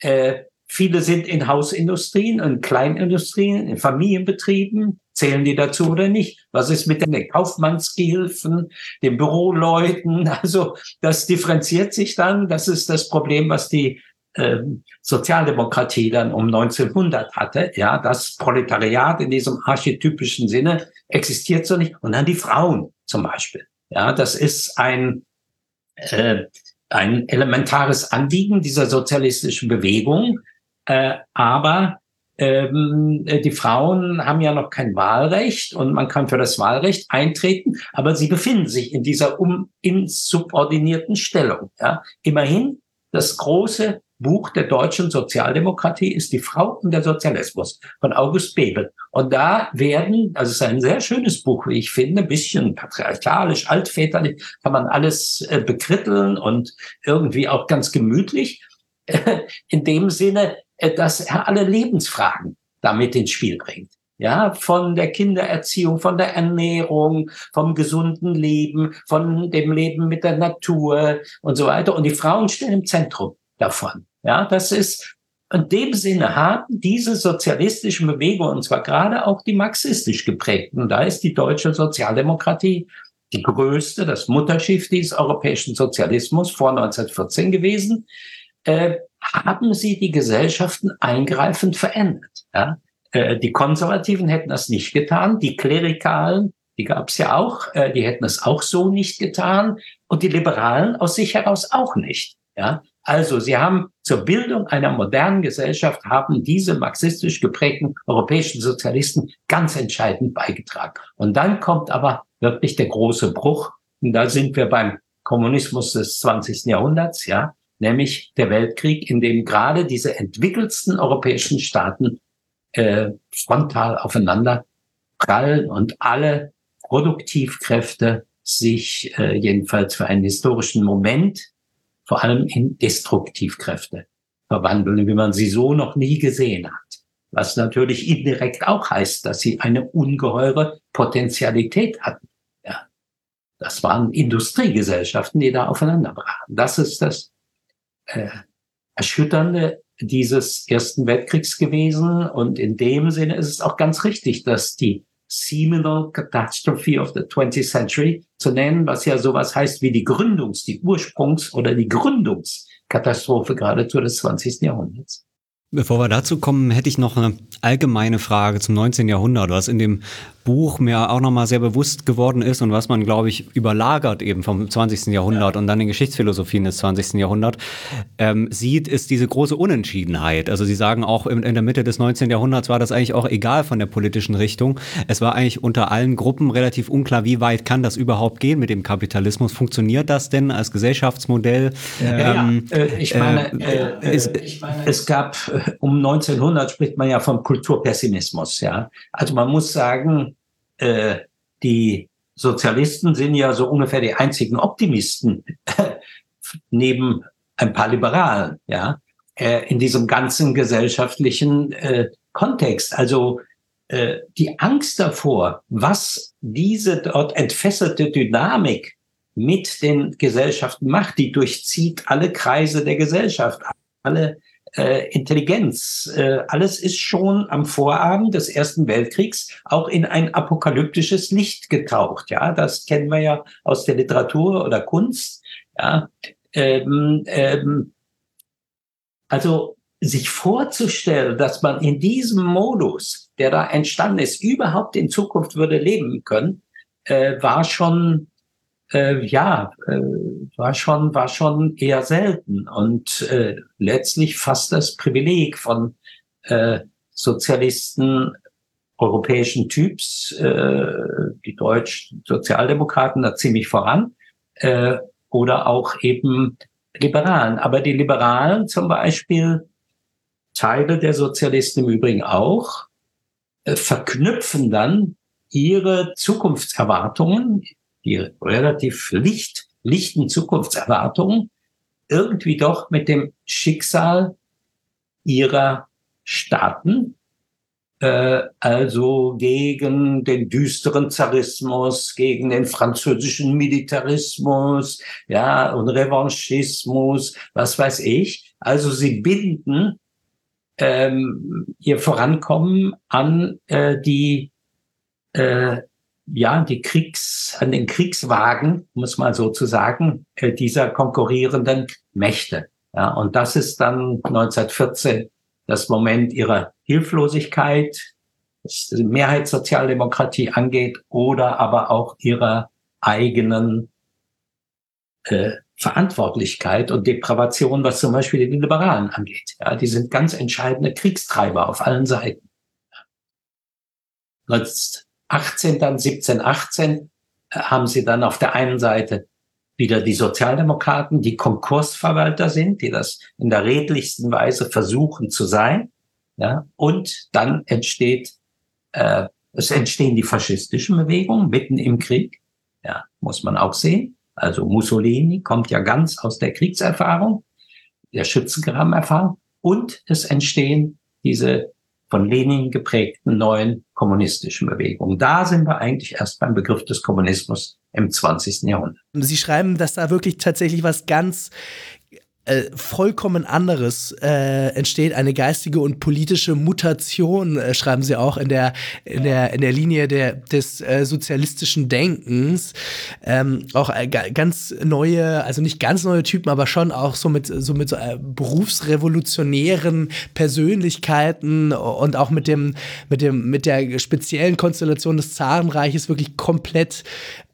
Äh, viele sind in Hausindustrien, in Kleinindustrien, in Familienbetrieben, zählen die dazu oder nicht? Was ist mit den Kaufmannsgehilfen, den Büroleuten? Also das differenziert sich dann. Das ist das Problem, was die ähm, Sozialdemokratie dann um 1900 hatte. Ja, das Proletariat in diesem archetypischen Sinne existiert so nicht. Und dann die Frauen zum Beispiel. Ja, das ist ein, äh, ein elementares Anliegen dieser sozialistischen Bewegung. Äh, aber ähm, die Frauen haben ja noch kein Wahlrecht und man kann für das Wahlrecht eintreten, aber sie befinden sich in dieser um, insubordinierten Stellung. Ja. Immerhin das große Buch der deutschen Sozialdemokratie ist Die Frau und der Sozialismus von August Bebel. Und da werden, also es ist ein sehr schönes Buch, wie ich finde, ein bisschen patriarchalisch, altväterlich, kann man alles äh, bekritteln und irgendwie auch ganz gemütlich. in dem Sinne, äh, dass er alle Lebensfragen damit ins Spiel bringt. Ja, von der Kindererziehung, von der Ernährung, vom gesunden Leben, von dem Leben mit der Natur und so weiter. Und die Frauen stehen im Zentrum davon. Ja, das ist in dem Sinne haben diese sozialistischen Bewegungen, und zwar gerade auch die marxistisch geprägten, da ist die deutsche Sozialdemokratie die größte, das Mutterschiff dieses europäischen Sozialismus vor 1914 gewesen, äh, haben sie die Gesellschaften eingreifend verändert. Ja? Äh, die Konservativen hätten das nicht getan, die Klerikalen, die gab es ja auch, äh, die hätten es auch so nicht getan und die Liberalen aus sich heraus auch nicht. Ja? Also sie haben zur Bildung einer modernen Gesellschaft haben diese marxistisch geprägten europäischen Sozialisten ganz entscheidend beigetragen. Und dann kommt aber wirklich der große Bruch. Und da sind wir beim Kommunismus des 20. Jahrhunderts, ja, nämlich der Weltkrieg, in dem gerade diese entwickelsten europäischen Staaten äh, frontal aufeinander prallen und alle Produktivkräfte sich äh, jedenfalls für einen historischen Moment vor allem in Destruktivkräfte verwandeln, wie man sie so noch nie gesehen hat. Was natürlich indirekt auch heißt, dass sie eine ungeheure Potentialität hatten. Ja. Das waren Industriegesellschaften, die da aufeinander brachen. Das ist das äh, Erschütternde dieses Ersten Weltkriegs gewesen. Und in dem Sinne ist es auch ganz richtig, dass die Seminal Catastrophe of the 20th Century zu nennen, was ja sowas heißt wie die Gründungs-, die Ursprungs- oder die Gründungskatastrophe geradezu des 20. Jahrhunderts. Bevor wir dazu kommen, hätte ich noch eine allgemeine Frage zum 19. Jahrhundert, was in dem Buch mir auch nochmal sehr bewusst geworden ist und was man, glaube ich, überlagert eben vom 20. Jahrhundert ja. und dann den Geschichtsphilosophien des 20. Jahrhunderts ähm, sieht, ist diese große Unentschiedenheit. Also Sie sagen auch, in, in, der Mitte des 19. Jahrhunderts war das eigentlich auch egal von der politischen Richtung. Es war eigentlich unter allen Gruppen relativ unklar, wie weit kann das überhaupt gehen mit dem Kapitalismus. Funktioniert das denn als Gesellschaftsmodell? Ja, ähm, ja. Äh, ich meine, äh, äh, es, ich meine, es gab um 1900 spricht man ja vom Kulturpessimismus. Ja, also man muss sagen, äh, die Sozialisten sind ja so ungefähr die einzigen Optimisten neben ein paar Liberalen. Ja, äh, in diesem ganzen gesellschaftlichen äh, Kontext. Also äh, die Angst davor, was diese dort entfesselte Dynamik mit den Gesellschaften macht, die durchzieht alle Kreise der Gesellschaft, alle äh, Intelligenz. Äh, alles ist schon am Vorabend des Ersten Weltkriegs auch in ein apokalyptisches Licht getaucht. Ja, das kennen wir ja aus der Literatur oder Kunst. Ja, ähm, ähm, also sich vorzustellen, dass man in diesem Modus, der da entstanden ist, überhaupt in Zukunft würde leben können, äh, war schon äh, ja, äh, war schon, war schon eher selten und äh, letztlich fast das Privileg von äh, Sozialisten europäischen Typs, äh, die deutschen Sozialdemokraten da ziemlich voran, äh, oder auch eben Liberalen. Aber die Liberalen zum Beispiel, Teile der Sozialisten im Übrigen auch, äh, verknüpfen dann ihre Zukunftserwartungen, die relativ licht, lichten Zukunftserwartungen irgendwie doch mit dem Schicksal ihrer Staaten, äh, also gegen den düsteren Zarismus, gegen den französischen Militarismus, ja, und Revanchismus, was weiß ich. Also sie binden ähm, ihr Vorankommen an äh, die äh, ja, die Kriegs, an den Kriegswagen, muss man so zu sagen, äh, dieser konkurrierenden Mächte. Ja, und das ist dann 1914 das Moment ihrer Hilflosigkeit, was die Mehrheitssozialdemokratie angeht, oder aber auch ihrer eigenen äh, Verantwortlichkeit und Depravation, was zum Beispiel die Liberalen angeht. Ja, die sind ganz entscheidende Kriegstreiber auf allen Seiten. 18 dann, 17, 18, äh, haben sie dann auf der einen Seite wieder die Sozialdemokraten, die Konkursverwalter sind, die das in der redlichsten Weise versuchen zu sein. Ja, und dann entsteht, äh, es entstehen die faschistischen Bewegungen mitten im Krieg. Ja, muss man auch sehen. Also Mussolini kommt ja ganz aus der Kriegserfahrung, der Schützengramm-Erfahrung. Und es entstehen diese von Lenin geprägten neuen kommunistischen Bewegung. Da sind wir eigentlich erst beim Begriff des Kommunismus im 20. Jahrhundert. Sie schreiben, dass da wirklich tatsächlich was ganz äh, vollkommen anderes äh, entsteht, eine geistige und politische Mutation, äh, schreiben sie auch in der, in der, in der Linie der, des äh, sozialistischen Denkens. Ähm, auch äh, ganz neue, also nicht ganz neue Typen, aber schon auch so mit, so mit so, berufsrevolutionären Persönlichkeiten und auch mit dem, mit dem, mit der speziellen Konstellation des Zarenreiches wirklich komplett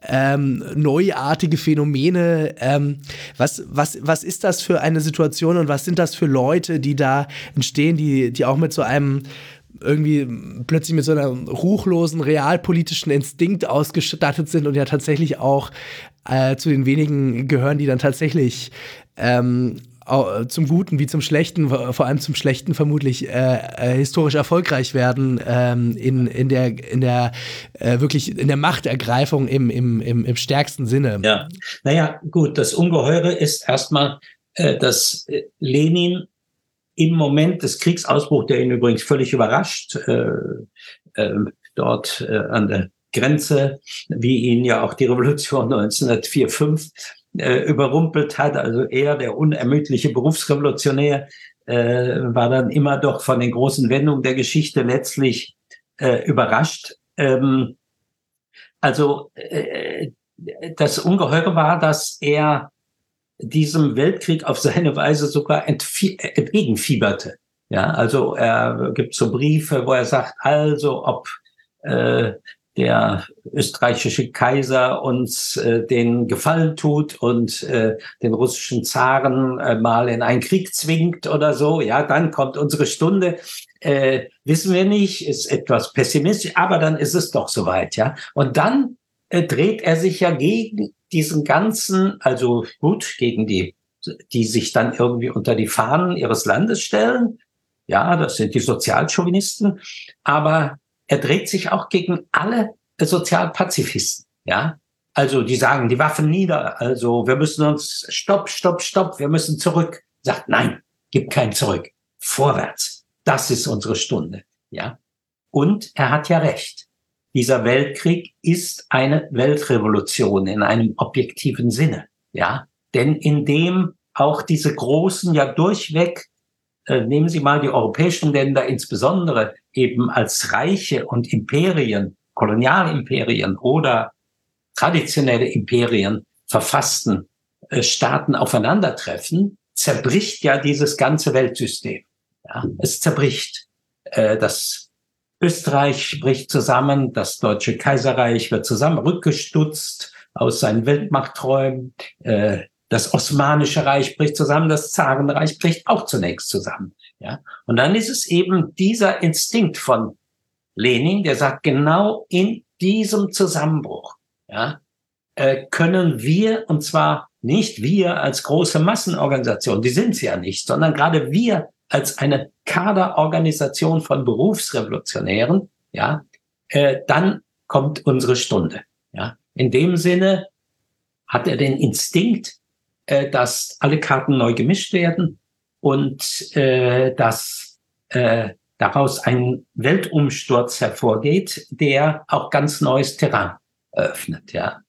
ähm, neuartige Phänomene. Ähm, was, was, was ist das für eine Situation und was sind das für Leute, die da entstehen, die, die auch mit so einem irgendwie plötzlich mit so einem ruchlosen realpolitischen Instinkt ausgestattet sind und ja tatsächlich auch äh, zu den wenigen gehören, die dann tatsächlich ähm, zum Guten wie zum Schlechten, vor allem zum Schlechten vermutlich äh, äh, historisch erfolgreich werden ähm, in, in der, in der äh, wirklich in der Machtergreifung im, im, im, im stärksten Sinne. Ja, naja, gut, das Ungeheure ist erstmal, äh, dass äh, Lenin im Moment des Kriegsausbruchs, der ihn übrigens völlig überrascht, äh, äh, dort äh, an der Grenze, wie ihn ja auch die Revolution 1904, 5 äh, überrumpelt hat. Also er, der unermüdliche Berufsrevolutionär, äh, war dann immer doch von den großen Wendungen der Geschichte letztlich äh, überrascht. Ähm, also äh, das Ungeheure war, dass er diesem Weltkrieg auf seine Weise sogar entgegenfieberte. Ja, also er gibt so Briefe, wo er sagt, also ob äh, der österreichische Kaiser uns äh, den Gefallen tut und äh, den russischen Zaren äh, mal in einen Krieg zwingt oder so, ja, dann kommt unsere Stunde. Äh, wissen wir nicht, ist etwas pessimistisch, aber dann ist es doch soweit, ja. Und dann äh, dreht er sich ja gegen diesen ganzen, also gut, gegen die, die sich dann irgendwie unter die Fahnen ihres Landes stellen. Ja, das sind die Sozialchauvinisten, aber er dreht sich auch gegen alle Sozialpazifisten, ja. Also die sagen, die Waffen nieder, also wir müssen uns, stopp, stopp, stopp, wir müssen zurück. Sagt, nein, gib kein zurück. Vorwärts. Das ist unsere Stunde, ja. Und er hat ja recht. Dieser Weltkrieg ist eine Weltrevolution in einem objektiven Sinne, ja. Denn indem auch diese großen, ja durchweg äh, nehmen Sie mal die europäischen Länder insbesondere eben als Reiche und Imperien, Kolonialimperien oder traditionelle Imperien verfassten äh, Staaten aufeinandertreffen, zerbricht ja dieses ganze Weltsystem. Ja, es zerbricht. Äh, das Österreich bricht zusammen, das Deutsche Kaiserreich wird zusammen rückgestutzt aus seinen Weltmachtträumen. Äh, das Osmanische Reich bricht zusammen, das Zarenreich bricht auch zunächst zusammen. Ja? Und dann ist es eben dieser Instinkt von Lenin, der sagt, genau in diesem Zusammenbruch ja, äh, können wir, und zwar nicht wir als große Massenorganisation, die sind es ja nicht, sondern gerade wir als eine Kaderorganisation von Berufsrevolutionären, ja, äh, dann kommt unsere Stunde. Ja. In dem Sinne hat er den Instinkt, äh, dass alle Karten neu gemischt werden und äh, dass äh, daraus ein Weltumsturz hervorgeht, der auch ganz neues Terrain eröffnet. Ja.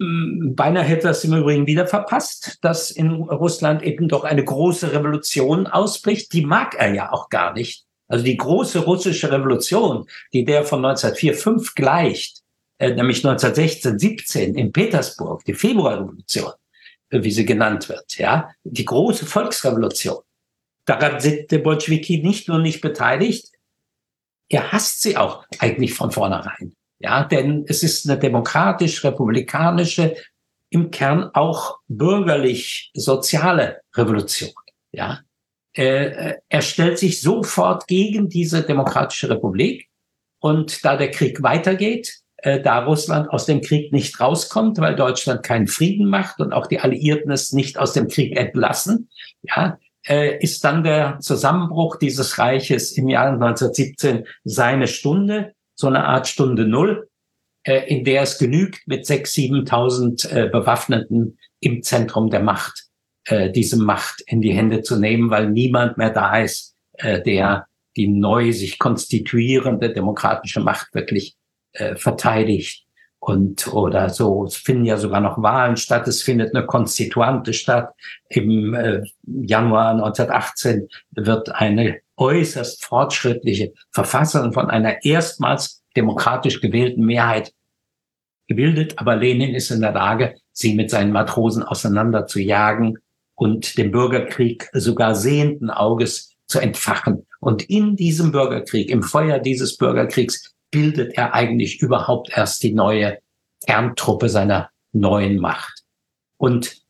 Beinahe hätte das im Übrigen wieder verpasst, dass in Russland eben doch eine große Revolution ausbricht. Die mag er ja auch gar nicht. Also die große russische Revolution, die der von 1904, 5 gleicht, äh, nämlich 1916, 17 in Petersburg, die Februarrevolution, wie sie genannt wird, ja, die große Volksrevolution. Daran sind die Bolschewiki nicht nur nicht beteiligt, er hasst sie auch eigentlich von vornherein. Ja, denn es ist eine demokratisch-republikanische, im Kern auch bürgerlich-soziale Revolution. Ja, äh, er stellt sich sofort gegen diese demokratische Republik. Und da der Krieg weitergeht, äh, da Russland aus dem Krieg nicht rauskommt, weil Deutschland keinen Frieden macht und auch die Alliierten es nicht aus dem Krieg entlassen, ja, äh, ist dann der Zusammenbruch dieses Reiches im Jahr 1917 seine Stunde, so eine Art Stunde Null, äh, in der es genügt, mit 6.000, 7.000 äh, Bewaffneten im Zentrum der Macht diese Macht in die Hände zu nehmen, weil niemand mehr da ist, der die neu sich konstituierende demokratische Macht wirklich äh, verteidigt. und oder so. Es finden ja sogar noch Wahlen statt. Es findet eine Konstituante statt. Im äh, Januar 1918 wird eine äußerst fortschrittliche Verfassung von einer erstmals demokratisch gewählten Mehrheit gebildet. Aber Lenin ist in der Lage, sie mit seinen Matrosen auseinander zu jagen und den Bürgerkrieg sogar sehenden Auges zu entfachen. Und in diesem Bürgerkrieg, im Feuer dieses Bürgerkriegs, bildet er eigentlich überhaupt erst die neue Kerntruppe seiner neuen Macht. Und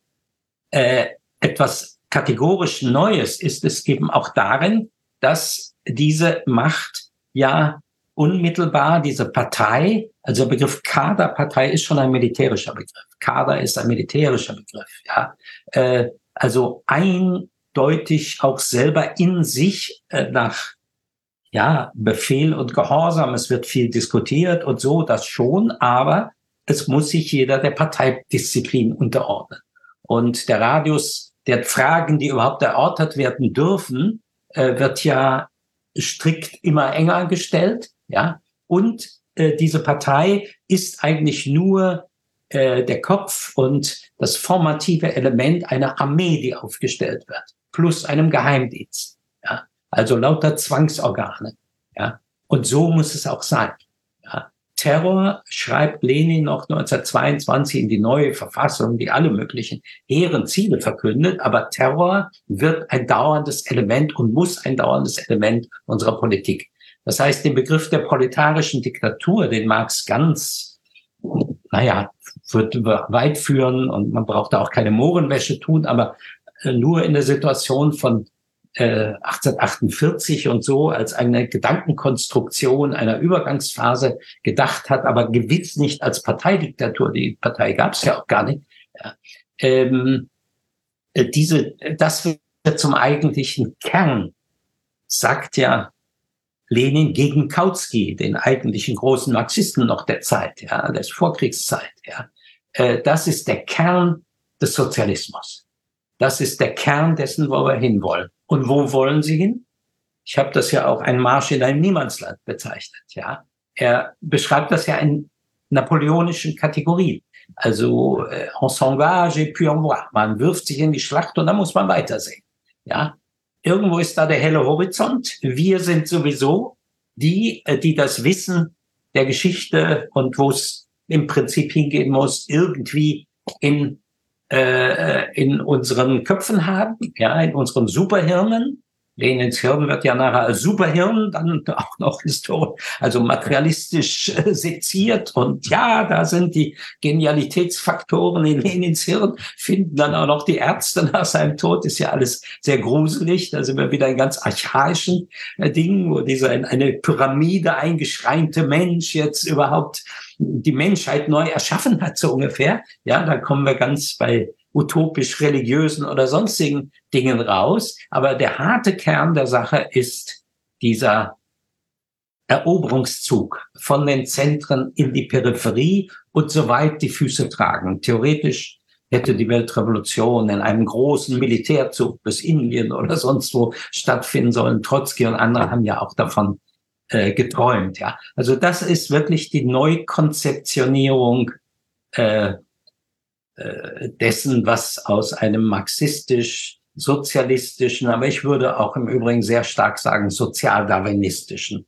äh, etwas kategorisch Neues ist es eben auch darin, dass diese Macht ja unmittelbar diese Partei, also der Begriff Kaderpartei ist schon ein militärischer Begriff. Kader ist ein militärischer Begriff, ja. Äh, also eindeutig auch selber in sich äh, nach ja, Befehl und Gehorsam. Es wird viel diskutiert und so, das schon, aber es muss sich jeder der Parteidisziplin unterordnen. Und der Radius der Fragen, die überhaupt erörtert werden dürfen, äh, wird ja strikt immer enger gestellt, ja. Und äh, diese Partei ist eigentlich nur äh, der Kopf und das formative Element einer Armee, die aufgestellt wird, plus einem Geheimdienst. Also lauter Zwangsorgane. Ja, und so muss es auch sein. Ja. Terror schreibt Lenin noch 1922 in die neue Verfassung, die alle möglichen hehren Ziele verkündet. Aber Terror wird ein dauerndes Element und muss ein dauerndes Element unserer Politik. Das heißt, den Begriff der proletarischen Diktatur, den Marx ganz, naja, wird weit führen und man braucht da auch keine Mohrenwäsche tun, aber äh, nur in der Situation von 1848 äh, und so als eine Gedankenkonstruktion einer Übergangsphase gedacht hat, aber gewiss nicht als Parteidiktatur. Die Partei gab es ja auch gar nicht. Ja. Ähm, äh, diese, das wird zum eigentlichen Kern, sagt ja Lenin gegen Kautsky, den eigentlichen großen Marxisten noch der Zeit, ja, der Vorkriegszeit. Ja. Äh, das ist der Kern des Sozialismus. Das ist der Kern dessen, wo wir hinwollen. Und wo wollen sie hin? Ich habe das ja auch ein Marsch in ein Niemandsland bezeichnet. Ja, er beschreibt das ja in napoleonischen Kategorien. Also äh, on s'engage et puis on voit. Man wirft sich in die Schlacht und dann muss man weitersehen. Ja, irgendwo ist da der helle Horizont. Wir sind sowieso die, äh, die das Wissen der Geschichte und wo es im Prinzip hingehen muss, irgendwie in äh, in unseren Köpfen haben, ja, in unseren Superhirnen. Lenins Hirn wird ja nachher als Superhirn dann auch noch historisch, also materialistisch äh, seziert. Und ja, da sind die Genialitätsfaktoren in Lenins Hirn, finden dann auch noch die Ärzte nach seinem Tod. Ist ja alles sehr gruselig. Da sind wir wieder in ganz archaischen äh, Dingen, wo dieser in eine Pyramide eingeschreinte Mensch jetzt überhaupt die Menschheit neu erschaffen hat, so ungefähr. Ja, da kommen wir ganz bei utopisch religiösen oder sonstigen Dingen raus. Aber der harte Kern der Sache ist dieser Eroberungszug von den Zentren in die Peripherie und so weit die Füße tragen. Theoretisch hätte die Weltrevolution in einem großen Militärzug bis Indien oder sonst wo stattfinden sollen. Trotzki und andere haben ja auch davon äh, geträumt. Ja, also das ist wirklich die Neukonzeptionierung äh, äh, dessen, was aus einem marxistisch-sozialistischen, aber ich würde auch im Übrigen sehr stark sagen sozialdarwinistischen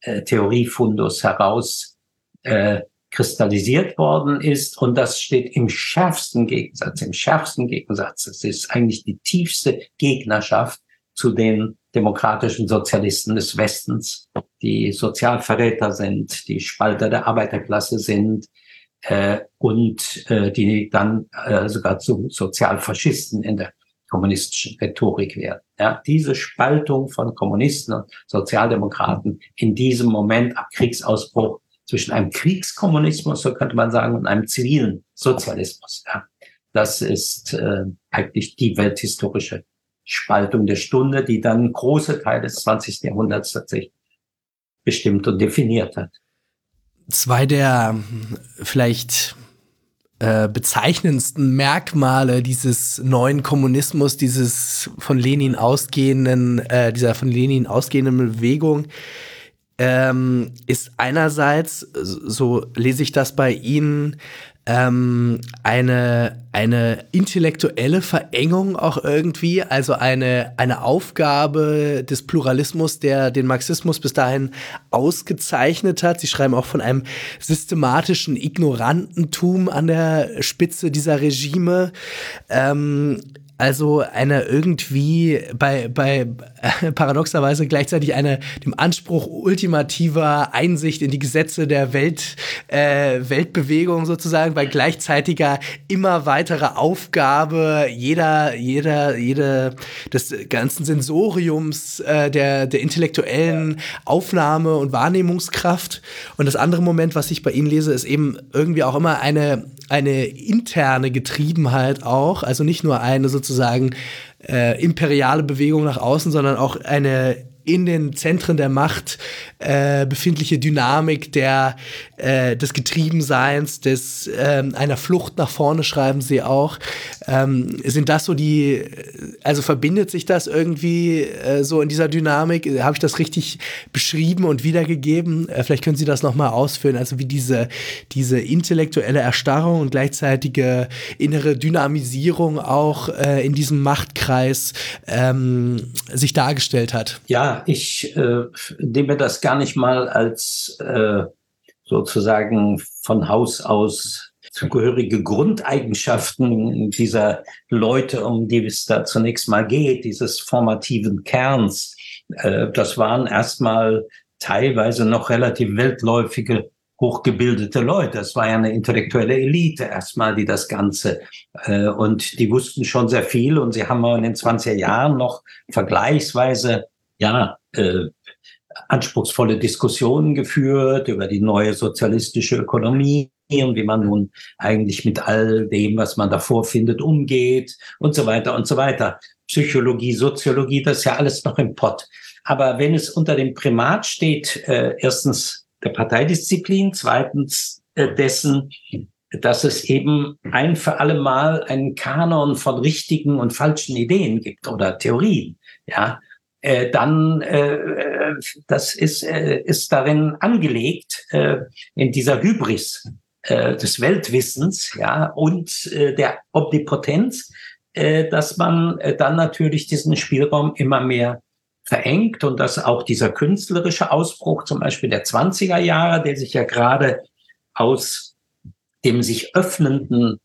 äh, Theoriefundus heraus äh, kristallisiert worden ist. Und das steht im schärfsten Gegensatz, im schärfsten Gegensatz. Es ist eigentlich die tiefste Gegnerschaft zu den demokratischen Sozialisten des Westens, die Sozialverräter sind, die Spalter der Arbeiterklasse sind äh, und äh, die dann äh, sogar zu Sozialfaschisten in der kommunistischen Rhetorik werden. Ja, diese Spaltung von Kommunisten und Sozialdemokraten in diesem Moment ab Kriegsausbruch zwischen einem Kriegskommunismus, so könnte man sagen, und einem zivilen Sozialismus. Ja, das ist äh, eigentlich die welthistorische Spaltung der Stunde, die dann große Teile des 20. Jahrhunderts tatsächlich bestimmt und definiert hat. Zwei der vielleicht äh, bezeichnendsten Merkmale dieses neuen Kommunismus, dieses von Lenin ausgehenden, äh, dieser von Lenin ausgehenden Bewegung, ähm, ist einerseits, so lese ich das bei Ihnen, ähm, eine, eine intellektuelle Verengung auch irgendwie, also eine, eine Aufgabe des Pluralismus, der den Marxismus bis dahin ausgezeichnet hat. Sie schreiben auch von einem systematischen Ignorantentum an der Spitze dieser Regime. Ähm, also eine irgendwie bei, bei äh, paradoxerweise gleichzeitig eine dem Anspruch ultimativer Einsicht in die Gesetze der Welt, äh, Weltbewegung sozusagen, bei gleichzeitiger immer weiterer Aufgabe jeder, jeder, jede des ganzen Sensoriums äh, der, der intellektuellen Aufnahme und Wahrnehmungskraft. Und das andere Moment, was ich bei Ihnen lese, ist eben irgendwie auch immer eine, eine interne Getriebenheit auch, also nicht nur eine sozusagen äh, imperiale Bewegung nach außen, sondern auch eine in den Zentren der Macht äh, befindliche Dynamik der, äh, des Getriebenseins, des, äh, einer Flucht nach vorne, schreiben sie auch. Ähm, sind das so die, also verbindet sich das irgendwie äh, so in dieser Dynamik? Habe ich das richtig beschrieben und wiedergegeben? Äh, vielleicht können Sie das nochmal ausführen, also wie diese, diese intellektuelle Erstarrung und gleichzeitige innere Dynamisierung auch äh, in diesem Machtkreis ähm, sich dargestellt hat. Ja, ich äh, nehme das gar nicht mal als äh, sozusagen von Haus aus zugehörige Grundeigenschaften dieser Leute, um die es da zunächst mal geht, dieses formativen Kerns. Äh, das waren erstmal teilweise noch relativ weltläufige hochgebildete Leute. Das war ja eine intellektuelle Elite erstmal, die das Ganze, äh, und die wussten schon sehr viel und sie haben in den 20er Jahren noch vergleichsweise ja, äh, anspruchsvolle Diskussionen geführt über die neue sozialistische Ökonomie und wie man nun eigentlich mit all dem, was man davor findet, umgeht und so weiter und so weiter. Psychologie, Soziologie, das ist ja alles noch im Pott. Aber wenn es unter dem Primat steht, äh, erstens der Parteidisziplin, zweitens äh, dessen, dass es eben ein für alle Mal einen Kanon von richtigen und falschen Ideen gibt oder Theorien, ja, äh, dann äh, äh, das ist, äh, ist darin angelegt, äh, in dieser Hybris äh, des Weltwissens ja, und äh, der Omnipotenz, äh, dass man äh, dann natürlich diesen Spielraum immer mehr verengt und dass auch dieser künstlerische Ausbruch zum Beispiel der 20er Jahre, der sich ja gerade aus dem sich öffnenden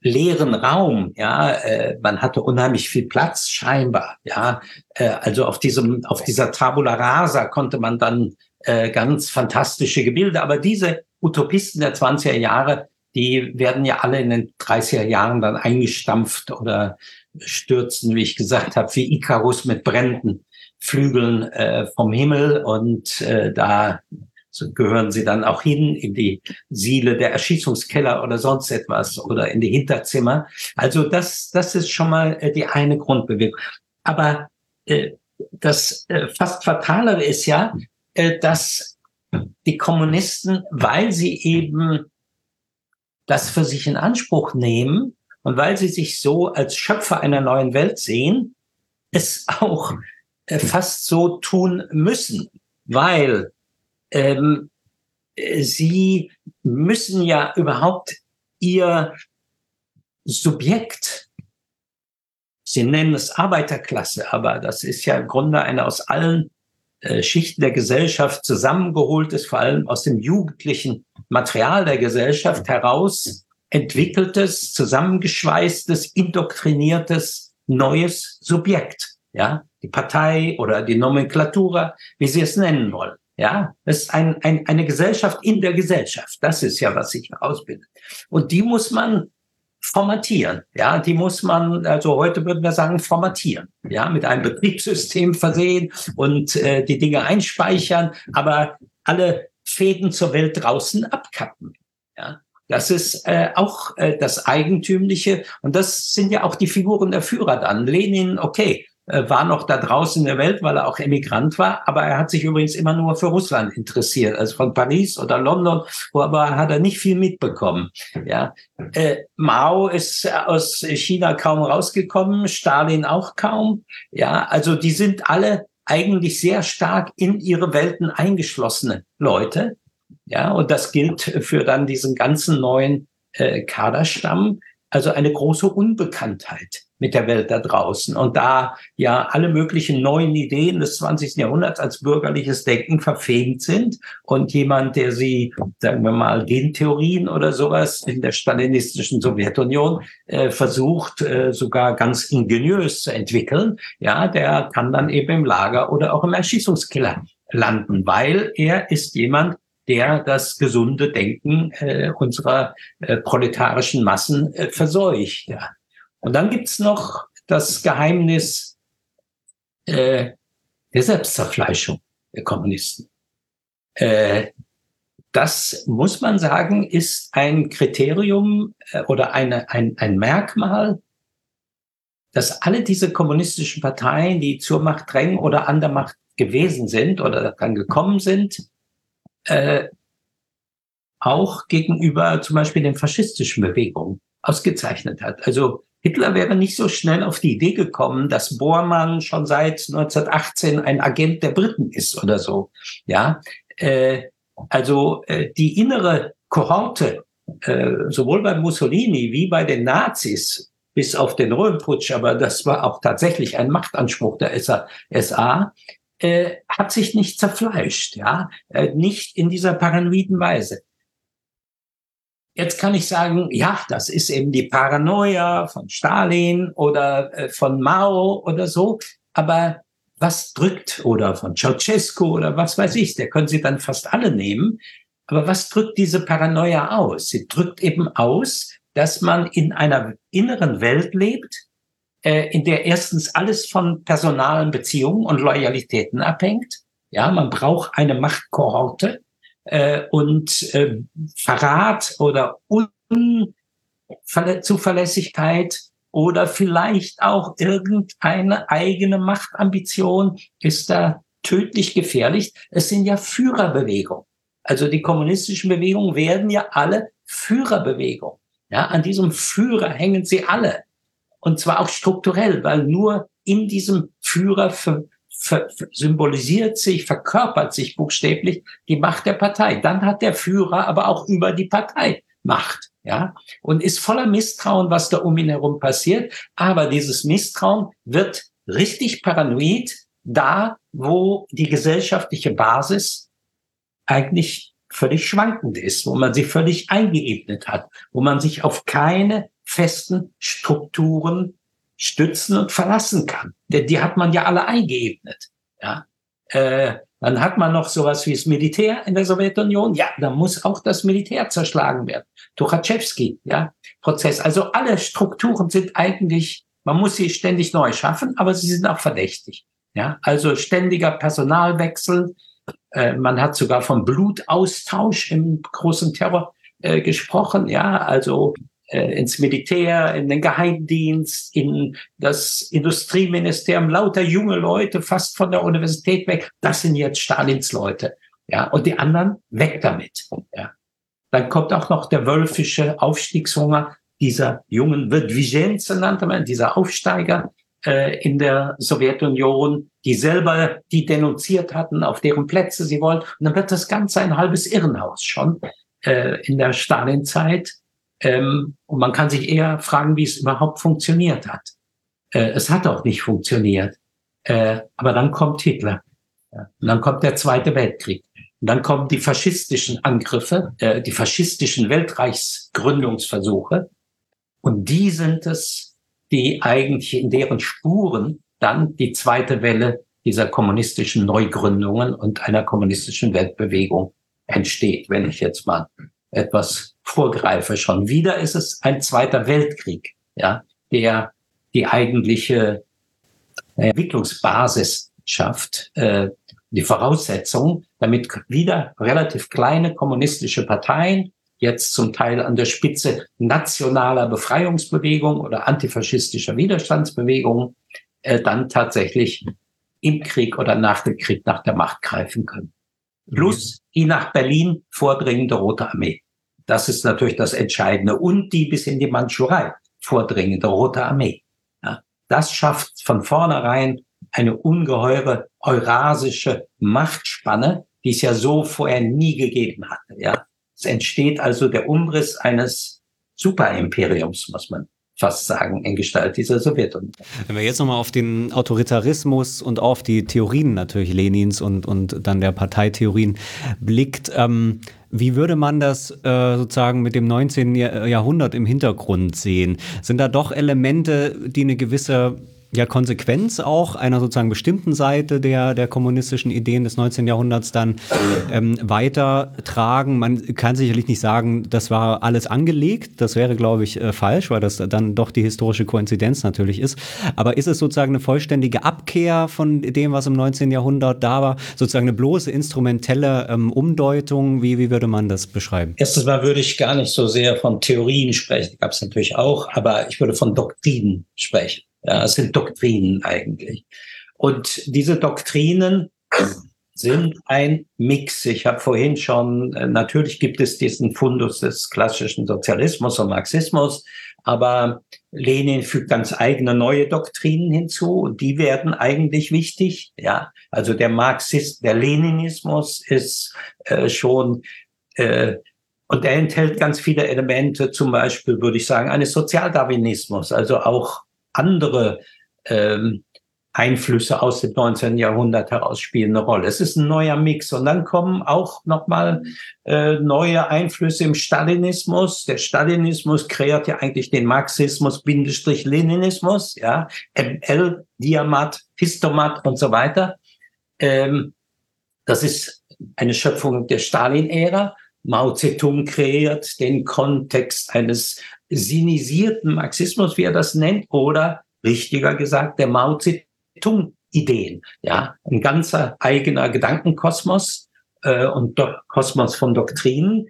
leeren Raum, ja, äh, man hatte unheimlich viel Platz scheinbar, ja, äh, also auf diesem, auf dieser Tabula Rasa konnte man dann äh, ganz fantastische Gebilde, aber diese Utopisten der 20er Jahre, die werden ja alle in den 30er Jahren dann eingestampft oder stürzen, wie ich gesagt habe, wie Icarus mit brennenden Flügeln äh, vom Himmel und äh, da so gehören sie dann auch hin in die Siele der Erschießungskeller oder sonst etwas oder in die Hinterzimmer. Also das, das ist schon mal äh, die eine Grundbewegung. Aber äh, das äh, fast Fatalere ist ja, äh, dass die Kommunisten, weil sie eben das für sich in Anspruch nehmen und weil sie sich so als Schöpfer einer neuen Welt sehen, es auch äh, fast so tun müssen, weil ähm, sie müssen ja überhaupt ihr Subjekt, sie nennen es Arbeiterklasse, aber das ist ja im Grunde eine aus allen äh, Schichten der Gesellschaft zusammengeholtes, vor allem aus dem jugendlichen Material der Gesellschaft heraus entwickeltes, zusammengeschweißtes, indoktriniertes neues Subjekt. Ja, die Partei oder die Nomenklatura, wie Sie es nennen wollen. Ja, es ist ein, ein, eine Gesellschaft in der Gesellschaft. Das ist ja, was sich ausbildet. Und die muss man formatieren. Ja, die muss man, also heute würden wir sagen, formatieren. Ja, mit einem Betriebssystem versehen und äh, die Dinge einspeichern, aber alle Fäden zur Welt draußen abkappen. Ja, das ist äh, auch äh, das Eigentümliche und das sind ja auch die Figuren der Führer dann. Lenin, okay, war noch da draußen in der Welt, weil er auch Emigrant war, aber er hat sich übrigens immer nur für Russland interessiert, also von Paris oder London, wo aber hat er nicht viel mitbekommen. Ja, äh, Mao ist aus China kaum rausgekommen, Stalin auch kaum. Ja, also die sind alle eigentlich sehr stark in ihre Welten eingeschlossene Leute. Ja, und das gilt für dann diesen ganzen neuen äh, Kaderstamm. Also eine große Unbekanntheit mit der Welt da draußen. Und da ja alle möglichen neuen Ideen des 20. Jahrhunderts als bürgerliches Denken verfemt sind und jemand, der sie, sagen wir mal, Gentheorien oder sowas in der stalinistischen Sowjetunion äh, versucht, äh, sogar ganz ingeniös zu entwickeln, ja, der kann dann eben im Lager oder auch im Erschießungskiller landen, weil er ist jemand, der das gesunde Denken äh, unserer äh, proletarischen Massen äh, verseucht. Ja. Und dann gibt's noch das Geheimnis äh, der Selbstzerfleischung der Kommunisten. Äh, das muss man sagen, ist ein Kriterium äh, oder eine, ein, ein Merkmal, dass alle diese kommunistischen Parteien, die zur Macht drängen oder an der Macht gewesen sind oder dann gekommen sind, äh, auch gegenüber zum Beispiel den faschistischen Bewegungen ausgezeichnet hat. Also Hitler wäre nicht so schnell auf die Idee gekommen, dass Bormann schon seit 1918 ein Agent der Briten ist oder so. Ja, äh, also äh, die innere Kohorte, äh, sowohl bei Mussolini wie bei den Nazis, bis auf den Röhmputsch, aber das war auch tatsächlich ein Machtanspruch der SA, äh, hat sich nicht zerfleischt, ja, äh, nicht in dieser paranoiden Weise. Jetzt kann ich sagen, ja, das ist eben die Paranoia von Stalin oder äh, von Mao oder so, aber was drückt oder von Ceausescu oder was weiß ich, der können Sie dann fast alle nehmen. Aber was drückt diese Paranoia aus? Sie drückt eben aus, dass man in einer inneren Welt lebt, äh, in der erstens alles von personalen Beziehungen und Loyalitäten abhängt. Ja, man braucht eine Machtkohorte äh, und äh, Verrat oder Unzuverlässigkeit oder vielleicht auch irgendeine eigene Machtambition ist da tödlich gefährlich. Es sind ja Führerbewegungen. Also die kommunistischen Bewegungen werden ja alle Führerbewegungen. Ja, an diesem Führer hängen sie alle. Und zwar auch strukturell, weil nur in diesem Führer symbolisiert sich, verkörpert sich buchstäblich die Macht der Partei. Dann hat der Führer aber auch über die Partei Macht, ja, und ist voller Misstrauen, was da um ihn herum passiert. Aber dieses Misstrauen wird richtig paranoid da, wo die gesellschaftliche Basis eigentlich völlig schwankend ist, wo man sie völlig eingeebnet hat, wo man sich auf keine festen Strukturen stützen und verlassen kann. Denn die hat man ja alle eingeebnet. Ja. Äh, dann hat man noch sowas wie das Militär in der Sowjetunion. Ja, da muss auch das Militär zerschlagen werden. Tuchatschewski, ja, Prozess. Also alle Strukturen sind eigentlich, man muss sie ständig neu schaffen, aber sie sind auch verdächtig. Ja, also ständiger Personalwechsel. Äh, man hat sogar vom Blutaustausch im großen Terror äh, gesprochen. Ja, also äh, ins Militär, in den Geheimdienst, in das Industrieministerium, lauter junge Leute, fast von der Universität weg. Das sind jetzt Stalins Leute. Ja, und die anderen weg damit. Ja. Dann kommt auch noch der wölfische Aufstiegshunger dieser jungen Wydzwijenze nannte man, dieser Aufsteiger äh, in der Sowjetunion, die selber die denunziert hatten, auf deren Plätze sie wollen. Und dann wird das Ganze ein halbes Irrenhaus schon äh, in der Stalinzeit. Ähm, und man kann sich eher fragen, wie es überhaupt funktioniert hat. Äh, es hat auch nicht funktioniert. Äh, aber dann kommt Hitler. Und dann kommt der Zweite Weltkrieg. Und dann kommen die faschistischen Angriffe, äh, die faschistischen Weltreichsgründungsversuche. Und die sind es, die eigentlich in deren Spuren dann die zweite Welle dieser kommunistischen Neugründungen und einer kommunistischen Weltbewegung entsteht, wenn ich jetzt mal etwas vorgreife. Schon wieder ist es ein Zweiter Weltkrieg, ja, der die eigentliche Entwicklungsbasis schafft, äh, die Voraussetzung, damit wieder relativ kleine kommunistische Parteien, jetzt zum Teil an der Spitze nationaler Befreiungsbewegung oder antifaschistischer Widerstandsbewegung, äh, dann tatsächlich im Krieg oder nach dem Krieg nach der Macht greifen können. Plus die nach Berlin vordringende Rote Armee. Das ist natürlich das Entscheidende. Und die bis in die Mandschurei vordringende Rote Armee. Ja, das schafft von vornherein eine ungeheure eurasische Machtspanne, die es ja so vorher nie gegeben hatte. Ja, es entsteht also der Umriss eines Superimperiums, muss man fast sagen, in Gestalt dieser Sowjetunion. Wenn wir jetzt nochmal auf den Autoritarismus und auf die Theorien natürlich Lenins und, und dann der Parteitheorien blickt, ähm, wie würde man das äh, sozusagen mit dem 19. Jahrhundert im Hintergrund sehen? Sind da doch Elemente, die eine gewisse ja, Konsequenz auch einer sozusagen bestimmten Seite der, der kommunistischen Ideen des 19. Jahrhunderts dann ähm, weitertragen. Man kann sicherlich nicht sagen, das war alles angelegt. Das wäre, glaube ich, äh, falsch, weil das dann doch die historische Koinzidenz natürlich ist. Aber ist es sozusagen eine vollständige Abkehr von dem, was im 19. Jahrhundert da war? Sozusagen eine bloße instrumentelle ähm, Umdeutung? Wie, wie würde man das beschreiben? Erstes Mal würde ich gar nicht so sehr von Theorien sprechen. Gab es natürlich auch, aber ich würde von Doktrinen sprechen. Ja, es sind Doktrinen eigentlich. Und diese Doktrinen sind ein Mix. Ich habe vorhin schon, äh, natürlich gibt es diesen Fundus des klassischen Sozialismus und Marxismus, aber Lenin fügt ganz eigene neue Doktrinen hinzu und die werden eigentlich wichtig. Ja, also der Marxist, der Leninismus ist äh, schon äh, und er enthält ganz viele Elemente, zum Beispiel würde ich sagen, eines Sozialdarwinismus, also auch andere ähm, Einflüsse aus dem 19. Jahrhundert heraus spielen eine Rolle. Es ist ein neuer Mix und dann kommen auch nochmal äh, neue Einflüsse im Stalinismus. Der Stalinismus kreiert ja eigentlich den Marxismus, Bindestrich Leninismus, ja, ML, Diamat, Histomat und so weiter. Ähm, das ist eine Schöpfung der Stalin-Ära. Mao Zedong kreiert den Kontext eines sinisierten Marxismus, wie er das nennt, oder richtiger gesagt, der Mao Zedong-Ideen. Ja, ein ganzer eigener Gedankenkosmos äh, und Do Kosmos von Doktrinen.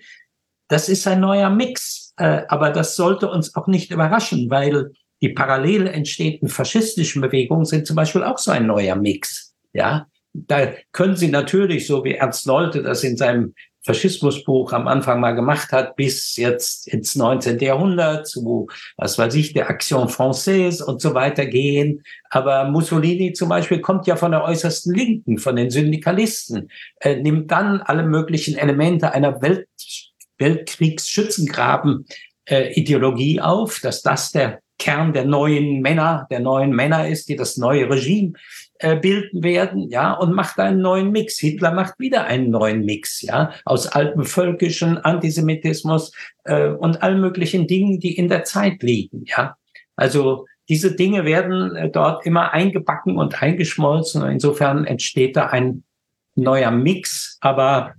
Das ist ein neuer Mix, äh, aber das sollte uns auch nicht überraschen, weil die parallel entstehenden faschistischen Bewegungen sind zum Beispiel auch so ein neuer Mix. Ja, da können Sie natürlich, so wie Ernst Nolte das in seinem Faschismusbuch am Anfang mal gemacht hat, bis jetzt ins 19. Jahrhundert zu, was weiß ich, der Action Française und so weiter gehen. Aber Mussolini zum Beispiel kommt ja von der äußersten Linken, von den Syndikalisten, äh, nimmt dann alle möglichen Elemente einer Welt, Weltkriegsschützengraben-Ideologie äh, auf, dass das der Kern der neuen Männer, der neuen Männer ist, die das neue Regime äh, bilden werden, ja, und macht einen neuen Mix. Hitler macht wieder einen neuen Mix, ja, aus altem völkischen Antisemitismus äh, und allen möglichen Dingen, die in der Zeit liegen, ja. Also diese Dinge werden äh, dort immer eingebacken und eingeschmolzen. Insofern entsteht da ein neuer Mix, aber